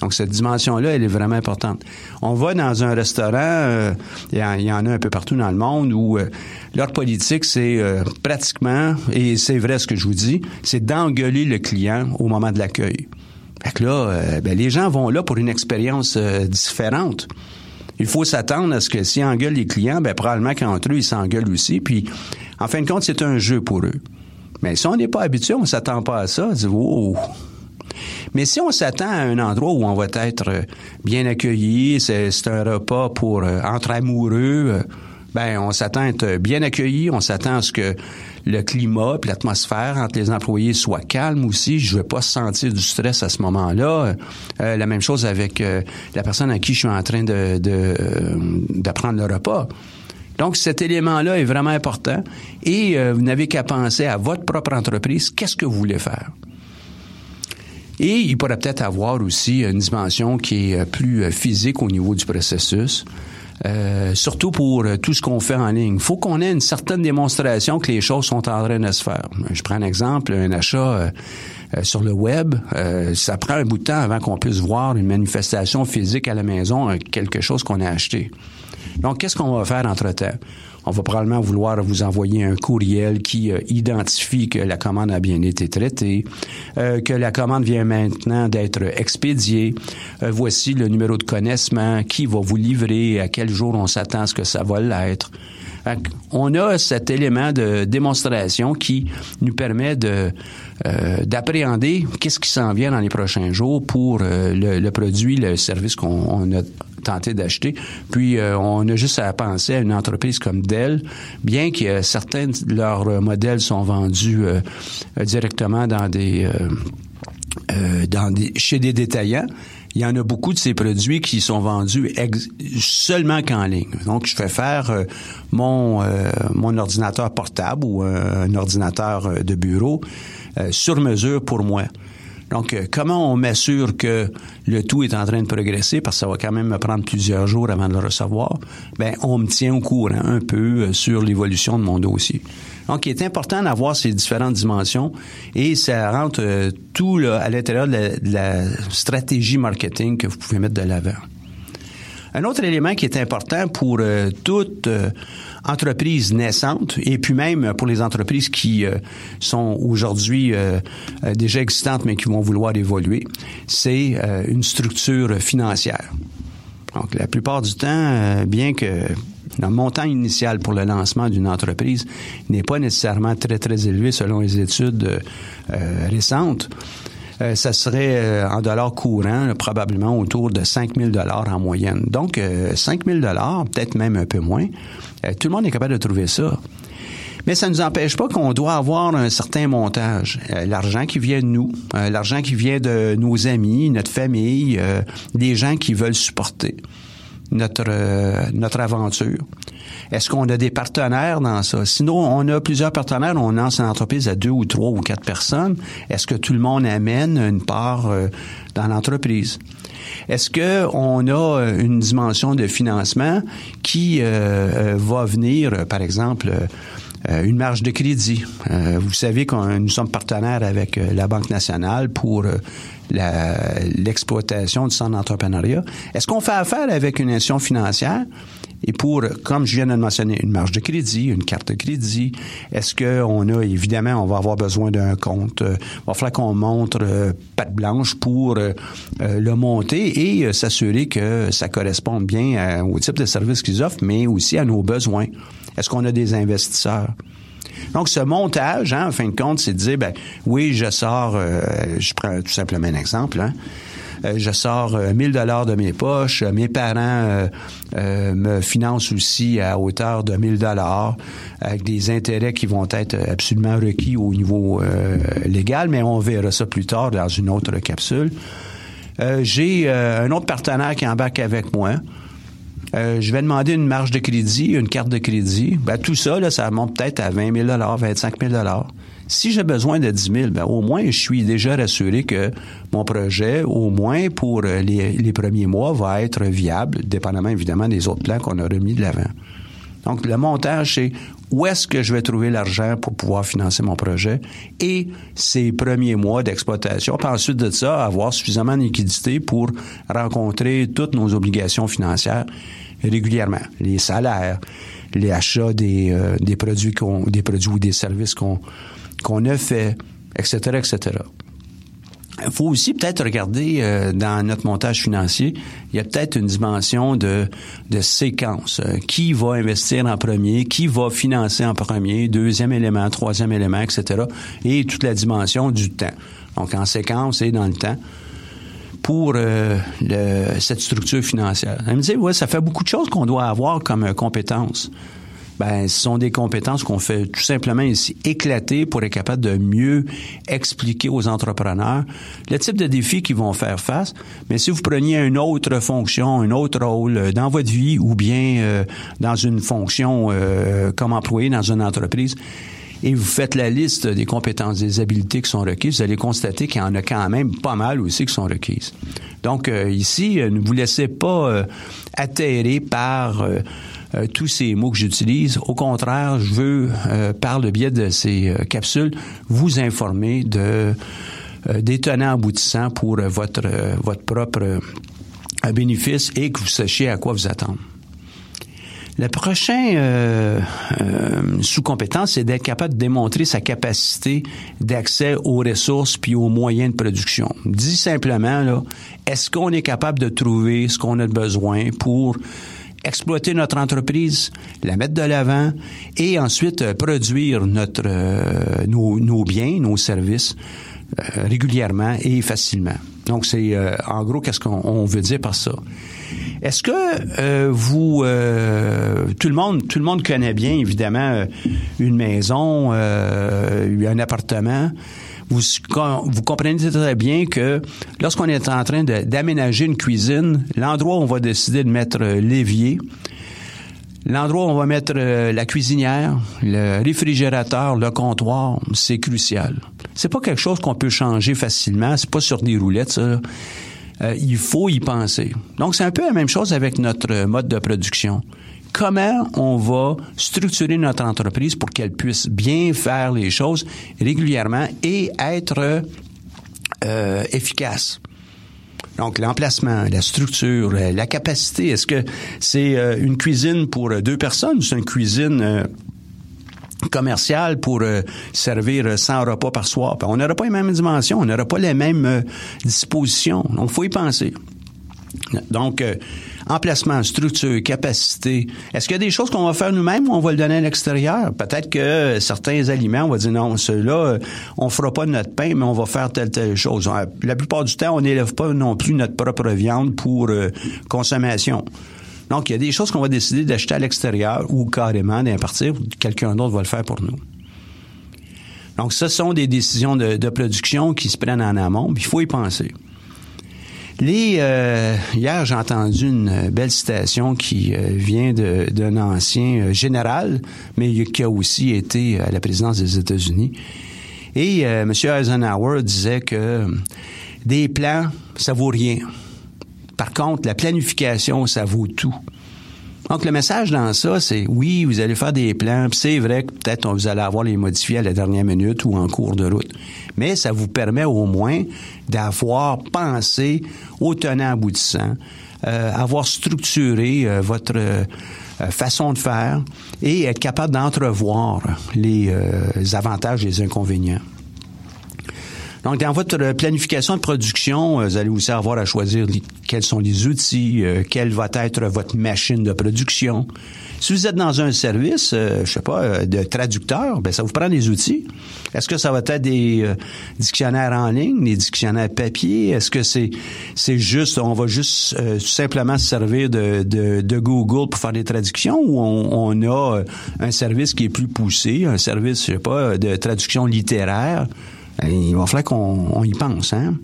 Donc, cette dimension-là, elle est vraiment importante. On va dans un restaurant, euh, il y, en a un peu partout dans le monde, où euh, leur politique, c'est euh, pratiquement, et c'est vrai ce que je vous dis, c'est d'engueuler le client au moment de l'accueil. Fait que là, ben, les gens vont là pour une expérience différente. Il faut s'attendre à ce que s'ils engueulent les clients, ben, probablement qu'entre eux, ils s'engueulent aussi. Puis, en fin de compte, c'est un jeu pour eux. Mais si on n'est pas habitué, on s'attend pas à ça. On dit, oh, mais si on s'attend à un endroit où on va être euh, bien accueilli, c'est un repas pour euh, entre amoureux, euh, ben on s'attend à être bien accueilli, on s'attend à ce que le climat puis l'atmosphère entre les employés soit calme aussi. Je veux pas sentir du stress à ce moment-là. la même chose avec la personne à qui je suis en train de d'apprendre le repas. Donc, cet élément-là est vraiment important et vous n'avez qu'à penser à votre propre entreprise. Qu'est-ce que vous voulez faire? Et il pourrait peut-être avoir aussi une dimension qui est plus physique au niveau du processus. Euh, surtout pour tout ce qu'on fait en ligne. Il faut qu'on ait une certaine démonstration que les choses sont en train de se faire. Je prends un exemple, un achat euh, euh, sur le web, ça prend un bout de temps avant qu'on puisse voir une manifestation physique à la maison, quelque chose qu'on a acheté. Donc, qu'est-ce qu'on va faire entre-temps? On va probablement vouloir vous envoyer un courriel qui euh, identifie que la commande a bien été traitée, euh, que la commande vient maintenant d'être expédiée. Euh, voici le numéro de connaissement, qui va vous livrer, à quel jour on s'attend à ce que ça va l'être. On a cet élément de démonstration qui nous permet de d'appréhender qu'est-ce qui s'en vient dans les prochains jours pour le, produit, le service qu'on a tenté d'acheter. Puis euh, on a juste à penser à une entreprise comme Dell, bien que certains de leurs modèles sont vendus euh, directement euh, dans des chez des détaillants. Il y en a beaucoup de ces produits qui sont vendus seulement qu'en ligne. Donc, je fais faire mon mon ordinateur portable ou un ordinateur de bureau sur mesure pour moi. Donc, euh, comment on m'assure que le tout est en train de progresser, parce que ça va quand même me prendre plusieurs jours avant de le recevoir, ben on me tient au courant un peu euh, sur l'évolution de mon dossier. Donc, il est important d'avoir ces différentes dimensions et ça rentre euh, tout à l'intérieur de, la stratégie marketing que vous pouvez mettre de l'avant. Un autre élément qui est important pour toute entreprise naissante et puis même pour les entreprises qui euh, sont aujourd'hui déjà existantes mais qui vont vouloir évoluer, c'est une structure financière. Donc la plupart du temps, bien que le montant initial pour le lancement d'une entreprise n'est pas nécessairement très très élevé selon les études récentes, euh, ça serait euh, en dollars courants, probablement autour de 5 000 dollars en moyenne. Donc, 5 euh, 000 dollars, peut-être même un peu moins, tout le monde est capable de trouver ça. Mais ça ne nous empêche pas qu'on doit avoir un certain montage. Euh, l'argent qui vient de nous, euh, l'argent qui vient de nos amis, notre famille, euh, des gens qui veulent supporter notre notre aventure. Est-ce qu'on a des partenaires dans ça? Sinon, on a plusieurs partenaires, on lance une entreprise à deux ou trois ou quatre personnes. Est-ce que tout le monde amène une part dans l'entreprise? Est-ce que on a une dimension de financement qui va venir, par exemple, euh, une marge de crédit? Euh, vous savez que nous sommes partenaires avec euh, la Banque nationale pour l'exploitation du centre d'entrepreneuriat. Est-ce qu'on fait affaire avec une institution financière? Et pour, comme je viens de le mentionner, une marge de crédit, une carte de crédit, est-ce qu'on a, évidemment, on va avoir besoin d'un compte. il va falloir qu'on montre patte blanche pour le monter et s'assurer que ça corresponde bien au type de service qu'ils offrent, mais aussi à nos besoins. Est-ce qu'on a des investisseurs? Donc, ce montage, hein, en fin de compte, c'est de dire, ben, oui, je sors, euh, je prends tout simplement un exemple, hein, euh, je sors 1000 euh, dollars de mes poches, mes parents me financent aussi à hauteur de 1000 dollars avec des intérêts qui vont être absolument requis au niveau légal, mais on verra ça plus tard dans une autre capsule. J'ai un autre partenaire qui embarque avec moi. Euh, je vais demander une marge de crédit, une carte de crédit. Ben, tout ça, là, ça monte peut-être à 20 000 25 000 si j'ai besoin de 10 000, ben, au moins, je suis déjà rassuré que mon projet, au moins pour les, premiers mois, va être viable, dépendamment évidemment des autres plans qu'on a remis de l'avant. Donc, le montage, c'est où est-ce que je vais trouver l'argent pour pouvoir financer mon projet et ces premiers mois d'exploitation. Puis ensuite de ça, avoir suffisamment de liquidité pour rencontrer toutes nos obligations financières régulièrement. Les salaires, les achats des, euh, des produits qu'on, des produits ou des services qu'on, qu'on a fait, etc., etc. Il faut aussi peut-être regarder euh, dans notre montage financier, il y a peut-être une dimension de, de séquence. Euh, qui va investir en premier, qui va financer en premier, deuxième élément, troisième élément, etc. Et toute la dimension du temps. Donc en séquence et dans le temps pour euh, cette structure financière. Elle me dit, ouais, ça fait beaucoup de choses qu'on doit avoir comme euh, compétences. Ben, ce sont des compétences qu'on fait tout simplement ici éclater pour être capable de mieux expliquer aux entrepreneurs le type de défis qu'ils vont faire face. Mais si vous preniez une autre fonction, un autre rôle euh, dans votre vie ou bien dans une fonction comme employé dans une entreprise, et vous faites la liste des compétences, des habiletés qui sont requises, vous allez constater qu'il y en a quand même pas mal aussi qui sont requises. Donc euh, ici, euh, ne vous laissez pas euh, atterrer par tous ces mots que j'utilise. Au contraire, je veux, par le biais de ces capsules, vous informer de des tenants aboutissants pour votre votre propre bénéfice et que vous sachiez à quoi vous attendre. Le prochain euh, euh, sous-compétence, c'est d'être capable de démontrer sa capacité d'accès aux ressources puis aux moyens de production. Dit simplement, est-ce qu'on est capable de trouver ce qu'on a besoin pour exploiter notre entreprise, la mettre de l'avant et ensuite euh, produire notre nos, nos, biens, nos services régulièrement et facilement? Donc c'est en gros qu'est-ce qu'on veut dire par ça? Est-ce que euh, vous, euh, tout le monde, tout le monde connaît bien évidemment euh, une maison, un appartement. Vous, vous comprenez très bien que lorsqu'on est en train d'aménager une cuisine, l'endroit où on va décider de mettre l'évier, l'endroit où on va mettre la cuisinière, le réfrigérateur, le comptoir, c'est crucial. C'est pas quelque chose qu'on peut changer facilement. C'est pas sur des roulettes, ça. Euh, il faut y penser. Donc, c'est un peu la même chose avec notre mode de production. Comment on va structurer notre entreprise pour qu'elle puisse bien faire les choses régulièrement et être euh, efficace? Donc, l'emplacement, la structure, la capacité. Est-ce que c'est euh, une cuisine pour deux personnes? Ou c'est une cuisine commercial pour euh, servir 100 repas par soir. On n'aura pas les mêmes dimensions, on n'aura pas les mêmes euh, dispositions. Donc, faut y penser. Donc, euh, emplacement, structure, capacité. Est-ce qu'il y a des choses qu'on va faire nous-mêmes ou on va le donner à l'extérieur? Peut-être que certains aliments, on va dire non, ceux-là, on fera pas notre pain, mais on va faire telle, telle chose. La plupart du temps, on n'élève pas non plus notre propre viande pour consommation. Donc, il y a des choses qu'on va décider d'acheter à l'extérieur ou carrément d'impartir, quelqu'un d'autre va le faire pour nous. Donc, ce sont des décisions de, production qui se prennent en amont, puis il faut y penser. Les, euh, hier, j'ai entendu une belle citation qui euh, vient d'un ancien euh, général, mais qui a aussi été à la présidence des États-Unis. Et M. Eisenhower disait que des plans, ça vaut rien. Par contre, la planification, ça vaut tout. Donc, le message dans ça, c'est oui, vous allez faire des plans, c'est vrai que peut-être vous allez avoir les modifier à la dernière minute ou en cours de route. Mais ça vous permet au moins d'avoir pensé au tenant aboutissant, euh, avoir structuré euh, votre euh, façon de faire et être capable d'entrevoir les avantages et les inconvénients. Donc, dans votre planification de production, euh, vous allez aussi avoir à choisir quels sont les outils, euh, quelle va être votre machine de production. Si vous êtes dans un service, euh, je sais pas, de traducteur, ben ça vous prend des outils. Est-ce que ça va être des dictionnaires en ligne, des dictionnaires papier? Est-ce que c'est c'est juste, on va juste simplement se servir de, de, de, Google pour faire des traductions ou on, on a un service qui est plus poussé, un service, je sais pas, de traduction littéraire? Il va falloir qu'on y pense. Hein?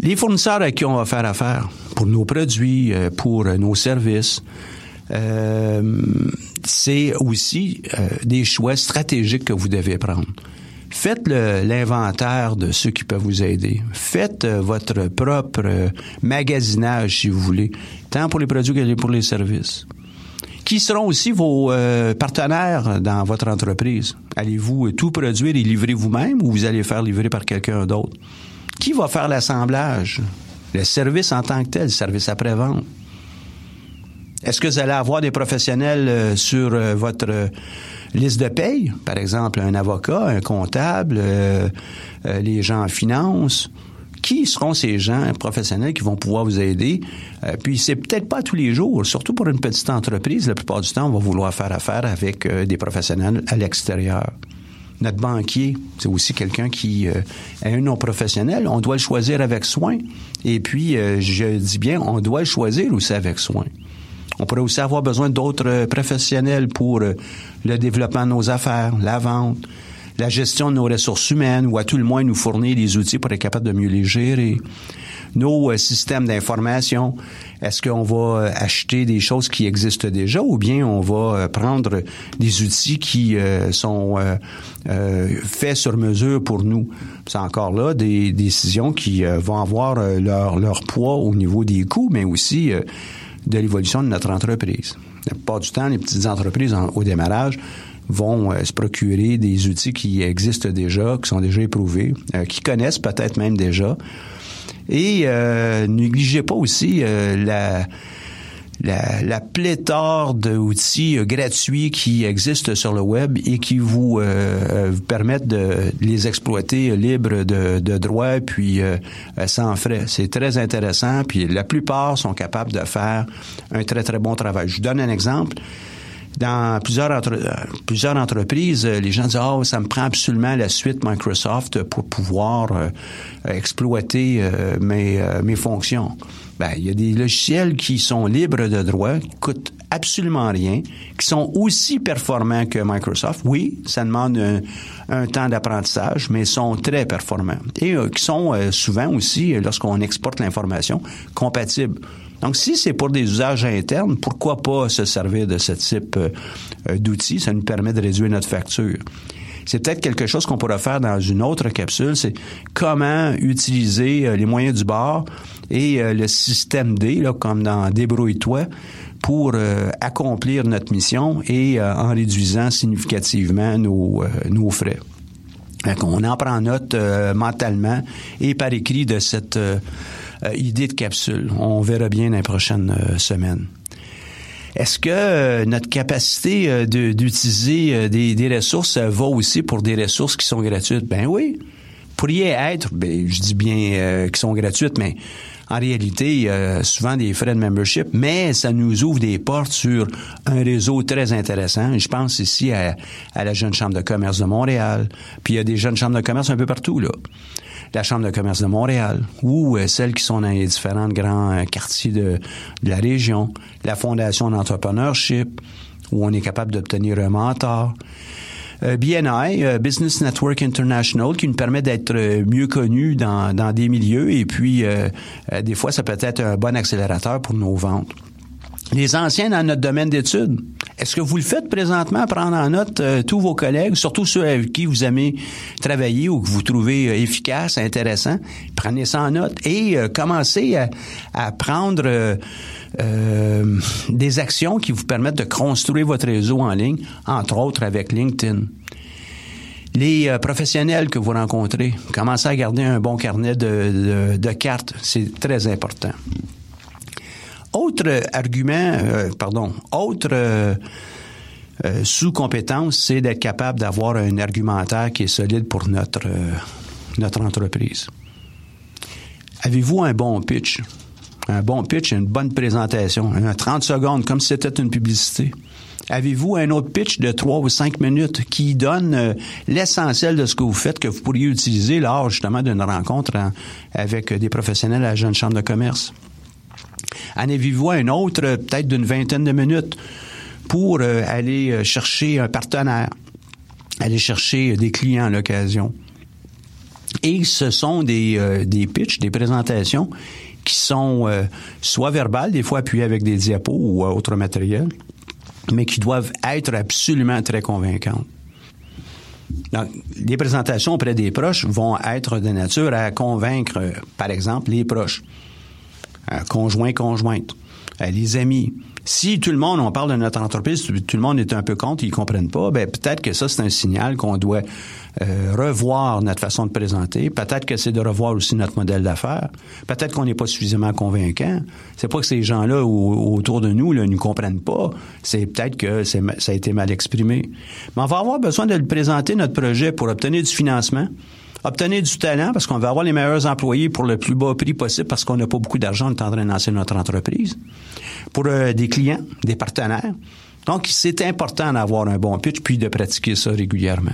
Les fournisseurs à qui on va faire affaire pour nos produits, euh, pour nos services, euh, c'est aussi euh, des choix stratégiques que vous devez prendre. Faites l'inventaire de ceux qui peuvent vous aider. Faites votre propre magasinage, si vous voulez, tant pour les produits que pour les services qui seront aussi vos euh, partenaires dans votre entreprise? Allez-vous tout produire et livrer vous-même ou vous allez faire livrer par quelqu'un d'autre? Qui va faire l'assemblage? Le service en tant que tel, le service après-vente. Est-ce que vous allez avoir des professionnels euh, sur euh, votre liste de paye? Par exemple, un avocat, un comptable, les gens en finance? Qui seront ces gens professionnels qui vont pouvoir vous aider? Euh, puis c'est peut-être pas tous les jours, surtout pour une petite entreprise, la plupart du temps, on va vouloir faire affaire avec euh, des professionnels à l'extérieur. Notre banquier, c'est aussi quelqu'un qui euh, est un non professionnel. On doit le choisir avec soin. Et puis, je dis bien, on doit le choisir aussi avec soin. On pourrait aussi avoir besoin d'autres professionnels pour le développement de nos affaires, la vente, la gestion de nos ressources humaines ou à tout le moins nous fournir des outils pour être capable de mieux les gérer. Nos euh, systèmes d'information, est-ce qu'on va euh, acheter des choses qui existent déjà ou bien on va euh, prendre des outils qui sont faits sur mesure pour nous? C'est encore là des décisions qui vont avoir leur, leur poids au niveau des coûts, mais aussi de l'évolution de notre entreprise. La plupart du temps, les petites entreprises au démarrage vont euh, se procurer des outils qui existent déjà, qui sont déjà éprouvés, euh, qui connaissent peut-être même déjà. Et euh, négligez pas aussi la, la, pléthore d'outils gratuits qui existent sur le web et qui vous, permettent de les exploiter libres de, de droits puis sans frais. C'est très intéressant puis la plupart sont capables de faire un très très bon travail. Je vous donne un exemple dans plusieurs, entre, euh, plusieurs entreprises, euh, les gens disent oh ça me prend absolument la suite Microsoft pour pouvoir euh, exploiter mes, mes fonctions. Ben, il y a des logiciels qui sont libres de droit, qui coûtent absolument rien, qui sont aussi performants que Microsoft. Oui, ça demande un, un temps d'apprentissage, mais sont très performants et qui sont souvent aussi, lorsqu'on exporte l'information, compatibles donc, si c'est pour des usages internes, pourquoi pas se servir de ce type euh, euh, d'outils? Ça nous permet de réduire notre facture. C'est peut-être quelque chose qu'on pourrait faire dans une autre capsule, c'est comment utiliser euh, les moyens du bord et le système D, là, comme dans Débrouille-toi, pour accomplir notre mission et en réduisant significativement nos, nos frais. On en prend note mentalement et par écrit de cette idée de capsule. On verra bien dans les prochaines euh, semaines. Est-ce que euh, notre capacité d'utiliser des, des, ressources va aussi pour des ressources qui sont gratuites? Ben oui. pourriez être, ben, je dis bien euh, qui sont gratuites, mais en réalité, souvent des frais de membership, mais ça nous ouvre des portes sur un réseau très intéressant. Je pense ici à, à la Jeune Chambre de commerce de Montréal, puis il y a des jeunes chambres de commerce un peu partout, là la Chambre de commerce de Montréal ou euh, celles qui sont dans les différents grands euh, quartiers de, la région, la Fondation d'entrepreneurship, où on est capable d'obtenir un mentor. Euh, BNI, Business Network International, qui nous permet d'être mieux connus dans, dans des milieux et puis des fois, ça peut être un bon accélérateur pour nos ventes. Les anciens dans notre domaine d'études, est-ce que vous le faites présentement, prendre en note tous vos collègues, surtout ceux avec qui vous aimez travailler ou que vous trouvez euh, efficace, intéressant? Prenez ça en note et commencez à, prendre euh, des actions qui vous permettent de construire votre réseau en ligne, entre autres avec LinkedIn. Les euh, professionnels que vous rencontrez, commencez à garder un bon carnet de, de, de cartes, c'est très important. Autre argument, euh, pardon, autre euh, euh, sous-compétence, c'est d'être capable d'avoir un argumentaire qui est solide pour notre, notre entreprise. Avez-vous un bon pitch? un bon pitch, une bonne présentation, un 30 secondes, comme si c'était une publicité. Avez-vous un autre pitch de 3 ou 5 minutes qui donne euh, l'essentiel de ce que vous faites que vous pourriez utiliser lors justement d'une rencontre en, avec des professionnels à la Jeune Chambre de commerce? En avez-vous un autre, peut-être d'une vingtaine de minutes, pour euh, aller chercher un partenaire, aller chercher des clients à l'occasion? Et ce sont des, euh, des pitchs, des présentations qui sont euh, soit verbales, des fois appuyées avec des diapos ou euh, autre matériel, mais qui doivent être absolument très convaincantes. Donc, les présentations auprès des proches vont être de nature à convaincre, euh, par exemple, les proches, conjoints, conjointes, les amis, si tout le monde, on parle de notre entreprise, tout le monde est un peu contre, ils comprennent pas, ben peut-être que ça c'est un signal qu'on doit euh, revoir notre façon de présenter. Peut-être que c'est de revoir aussi notre modèle d'affaires. Peut-être qu'on n'est pas suffisamment convaincant. C'est pas que ces gens-là autour de nous ne comprennent pas. C'est peut-être que ça a été mal exprimé. Mais on va avoir besoin de présenter notre projet pour obtenir du financement obtenir du talent parce qu'on va avoir les meilleurs employés pour le plus bas prix possible parce qu'on n'a pas beaucoup d'argent, on est en train de lancer notre entreprise pour euh, des clients, des partenaires. Donc, c'est important d'avoir un bon pitch puis de pratiquer ça régulièrement.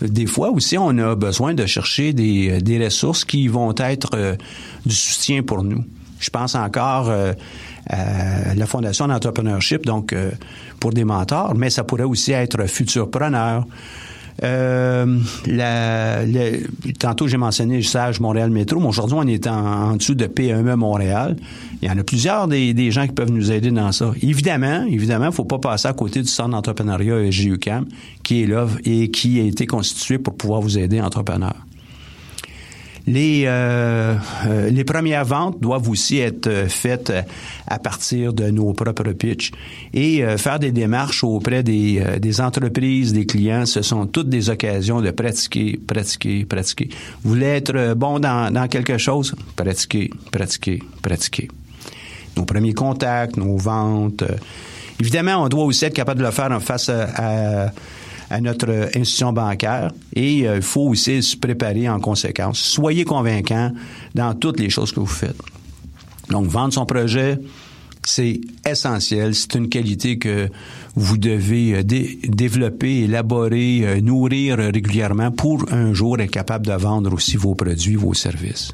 Des fois aussi, on a besoin de chercher des, euh, des ressources qui vont être euh, du soutien pour nous. Je pense encore à la Fondation d'entrepreneurship, donc pour des mentors, mais ça pourrait aussi être futurpreneur, euh, la, tantôt, j'ai mentionné SAGE Montréal Métro, mais aujourd'hui, on est en, dessous de PME Montréal. Il y en a plusieurs des, gens qui peuvent nous aider dans ça. Évidemment, évidemment, il faut pas passer à côté du centre d'entrepreneuriat GUCAM, qui est là et qui a été constitué pour pouvoir vous aider, entrepreneurs. Les, euh, euh, les premières ventes doivent aussi être euh, faites à partir de nos propres pitchs et faire des démarches auprès des, des entreprises, des clients. Ce sont toutes des occasions de pratiquer, pratiquer, pratiquer. Vous voulez être bon dans, dans quelque chose? Pratiquer, pratiquer, pratiquer. Nos premiers contacts, nos ventes. Évidemment, on doit aussi être capable de le faire en face à à notre institution bancaire et euh, il faut aussi se préparer en conséquence. Soyez convaincants dans toutes les choses que vous faites. Donc, vendre son projet, c'est essentiel. C'est une qualité que vous devez euh, développer, élaborer, euh, nourrir régulièrement pour un jour être capable de vendre aussi vos produits, vos services.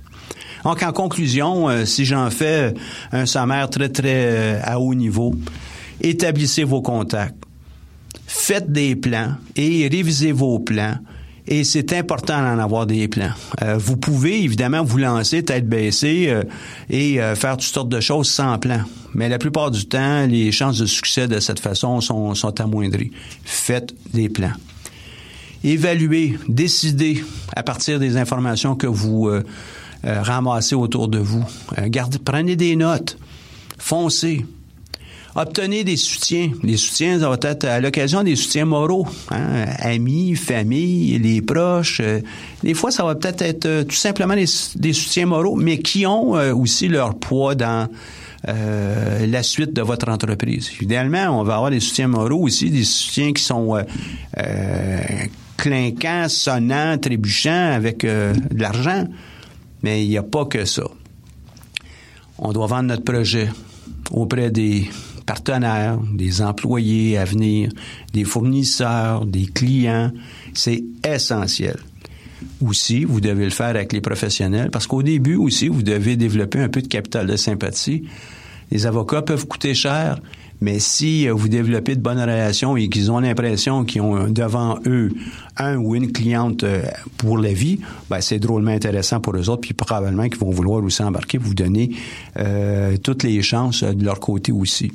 Donc, en conclusion, si j'en fais un sommaire très, très à haut niveau, établissez vos contacts faites des plans et révisez vos plans. Et c'est important d'en avoir des plans. Euh, vous pouvez évidemment vous lancer tête baissée euh, et euh, faire toutes sortes de choses sans plan. Mais la plupart du temps, les chances de succès de cette façon sont, sont amoindries. Faites des plans. Évaluez, décidez à partir des informations que vous ramassez autour de vous. gardez, prenez des notes. Foncez. Obtenez des soutiens. Les soutiens, ça va être à l'occasion des soutiens moraux. Hein, amis, famille, les proches. Euh, des fois, ça va peut-être être, euh, tout simplement des, soutiens moraux, mais qui ont euh, aussi leur poids dans la suite de votre entreprise. Idéalement, on va avoir des soutiens moraux aussi, des soutiens qui sont clinquant, sonnant, trébuchant avec euh, de l'argent. Mais il n'y a pas que ça. On doit vendre notre projet auprès des partenaires, des employés à venir, des fournisseurs, des clients. C'est essentiel. Aussi, vous devez le faire avec les professionnels parce qu'au début aussi, vous devez développer un peu de capital de sympathie. Les avocats peuvent coûter cher, mais si euh, vous développez de bonnes relations et qu'ils ont l'impression qu'ils ont devant eux un ou une cliente euh, pour la vie, ben c'est drôlement intéressant pour eux autres, puis probablement qu'ils vont vouloir aussi embarquer, vous donner euh, toutes les chances de leur côté aussi.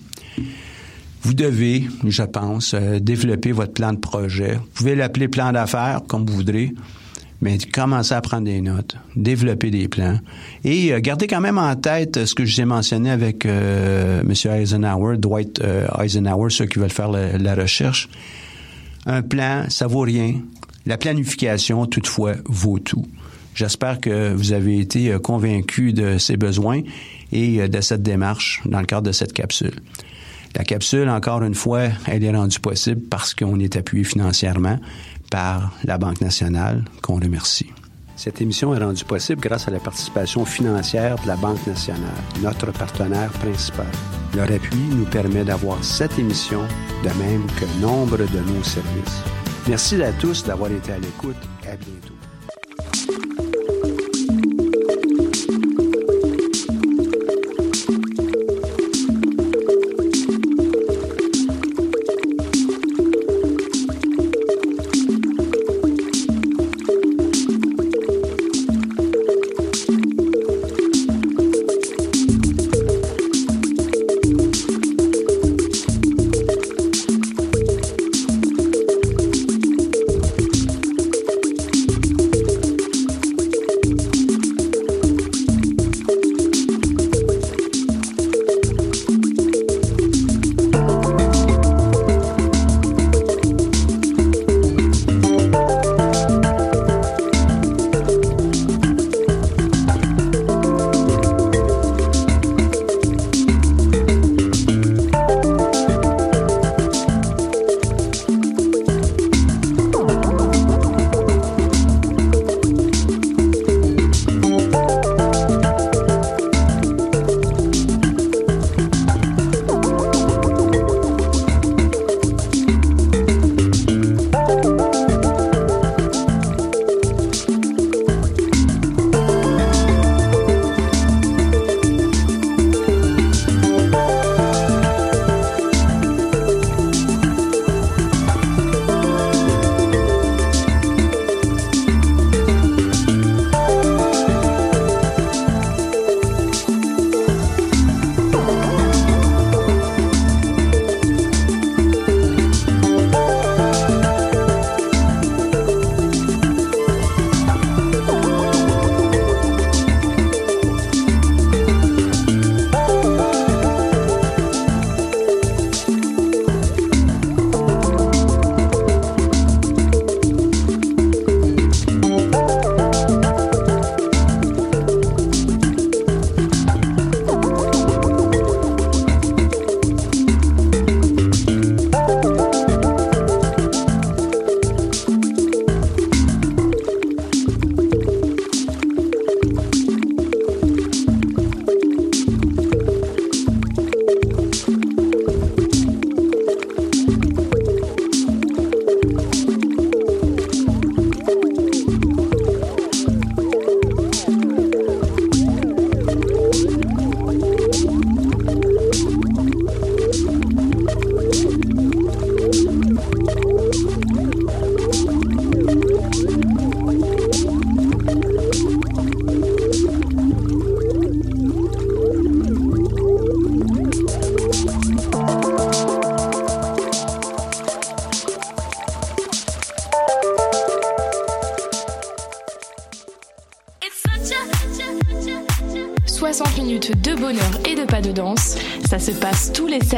Vous devez, je pense, développer votre plan de projet. Vous pouvez l'appeler plan d'affaires, comme vous voudrez mais commencez à prendre des notes, développer des plans et euh, gardez quand même en tête ce que je vous ai mentionné avec euh, M. Eisenhower, Dwight euh, Eisenhower, ceux qui veulent faire la, recherche. Un plan, ça vaut rien. La planification, toutefois, vaut tout. J'espère que vous avez été convaincu de ces besoins et de cette démarche dans le cadre de cette capsule. La capsule, encore une fois, elle est rendue possible parce qu'on est appuyé financièrement par la Banque nationale, qu'on remercie. Cette émission est rendue possible grâce à la participation financière de la Banque nationale, notre partenaire principal. Leur appui nous permet d'avoir cette émission, de même que nombre de nos services. Merci à tous d'avoir été à l'écoute. À bientôt.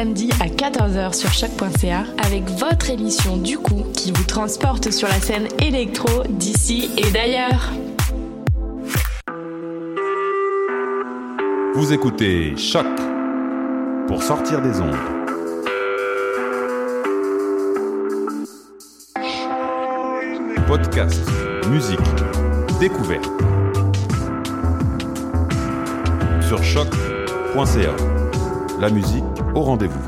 Samedi à 14h sur choc.ca avec votre émission du coup qui vous transporte sur la scène électro d'ici et d'ailleurs. Vous écoutez Choc pour sortir des ondes. Podcast, musique, découverte. Sur choc.ca. La musique au rendez-vous.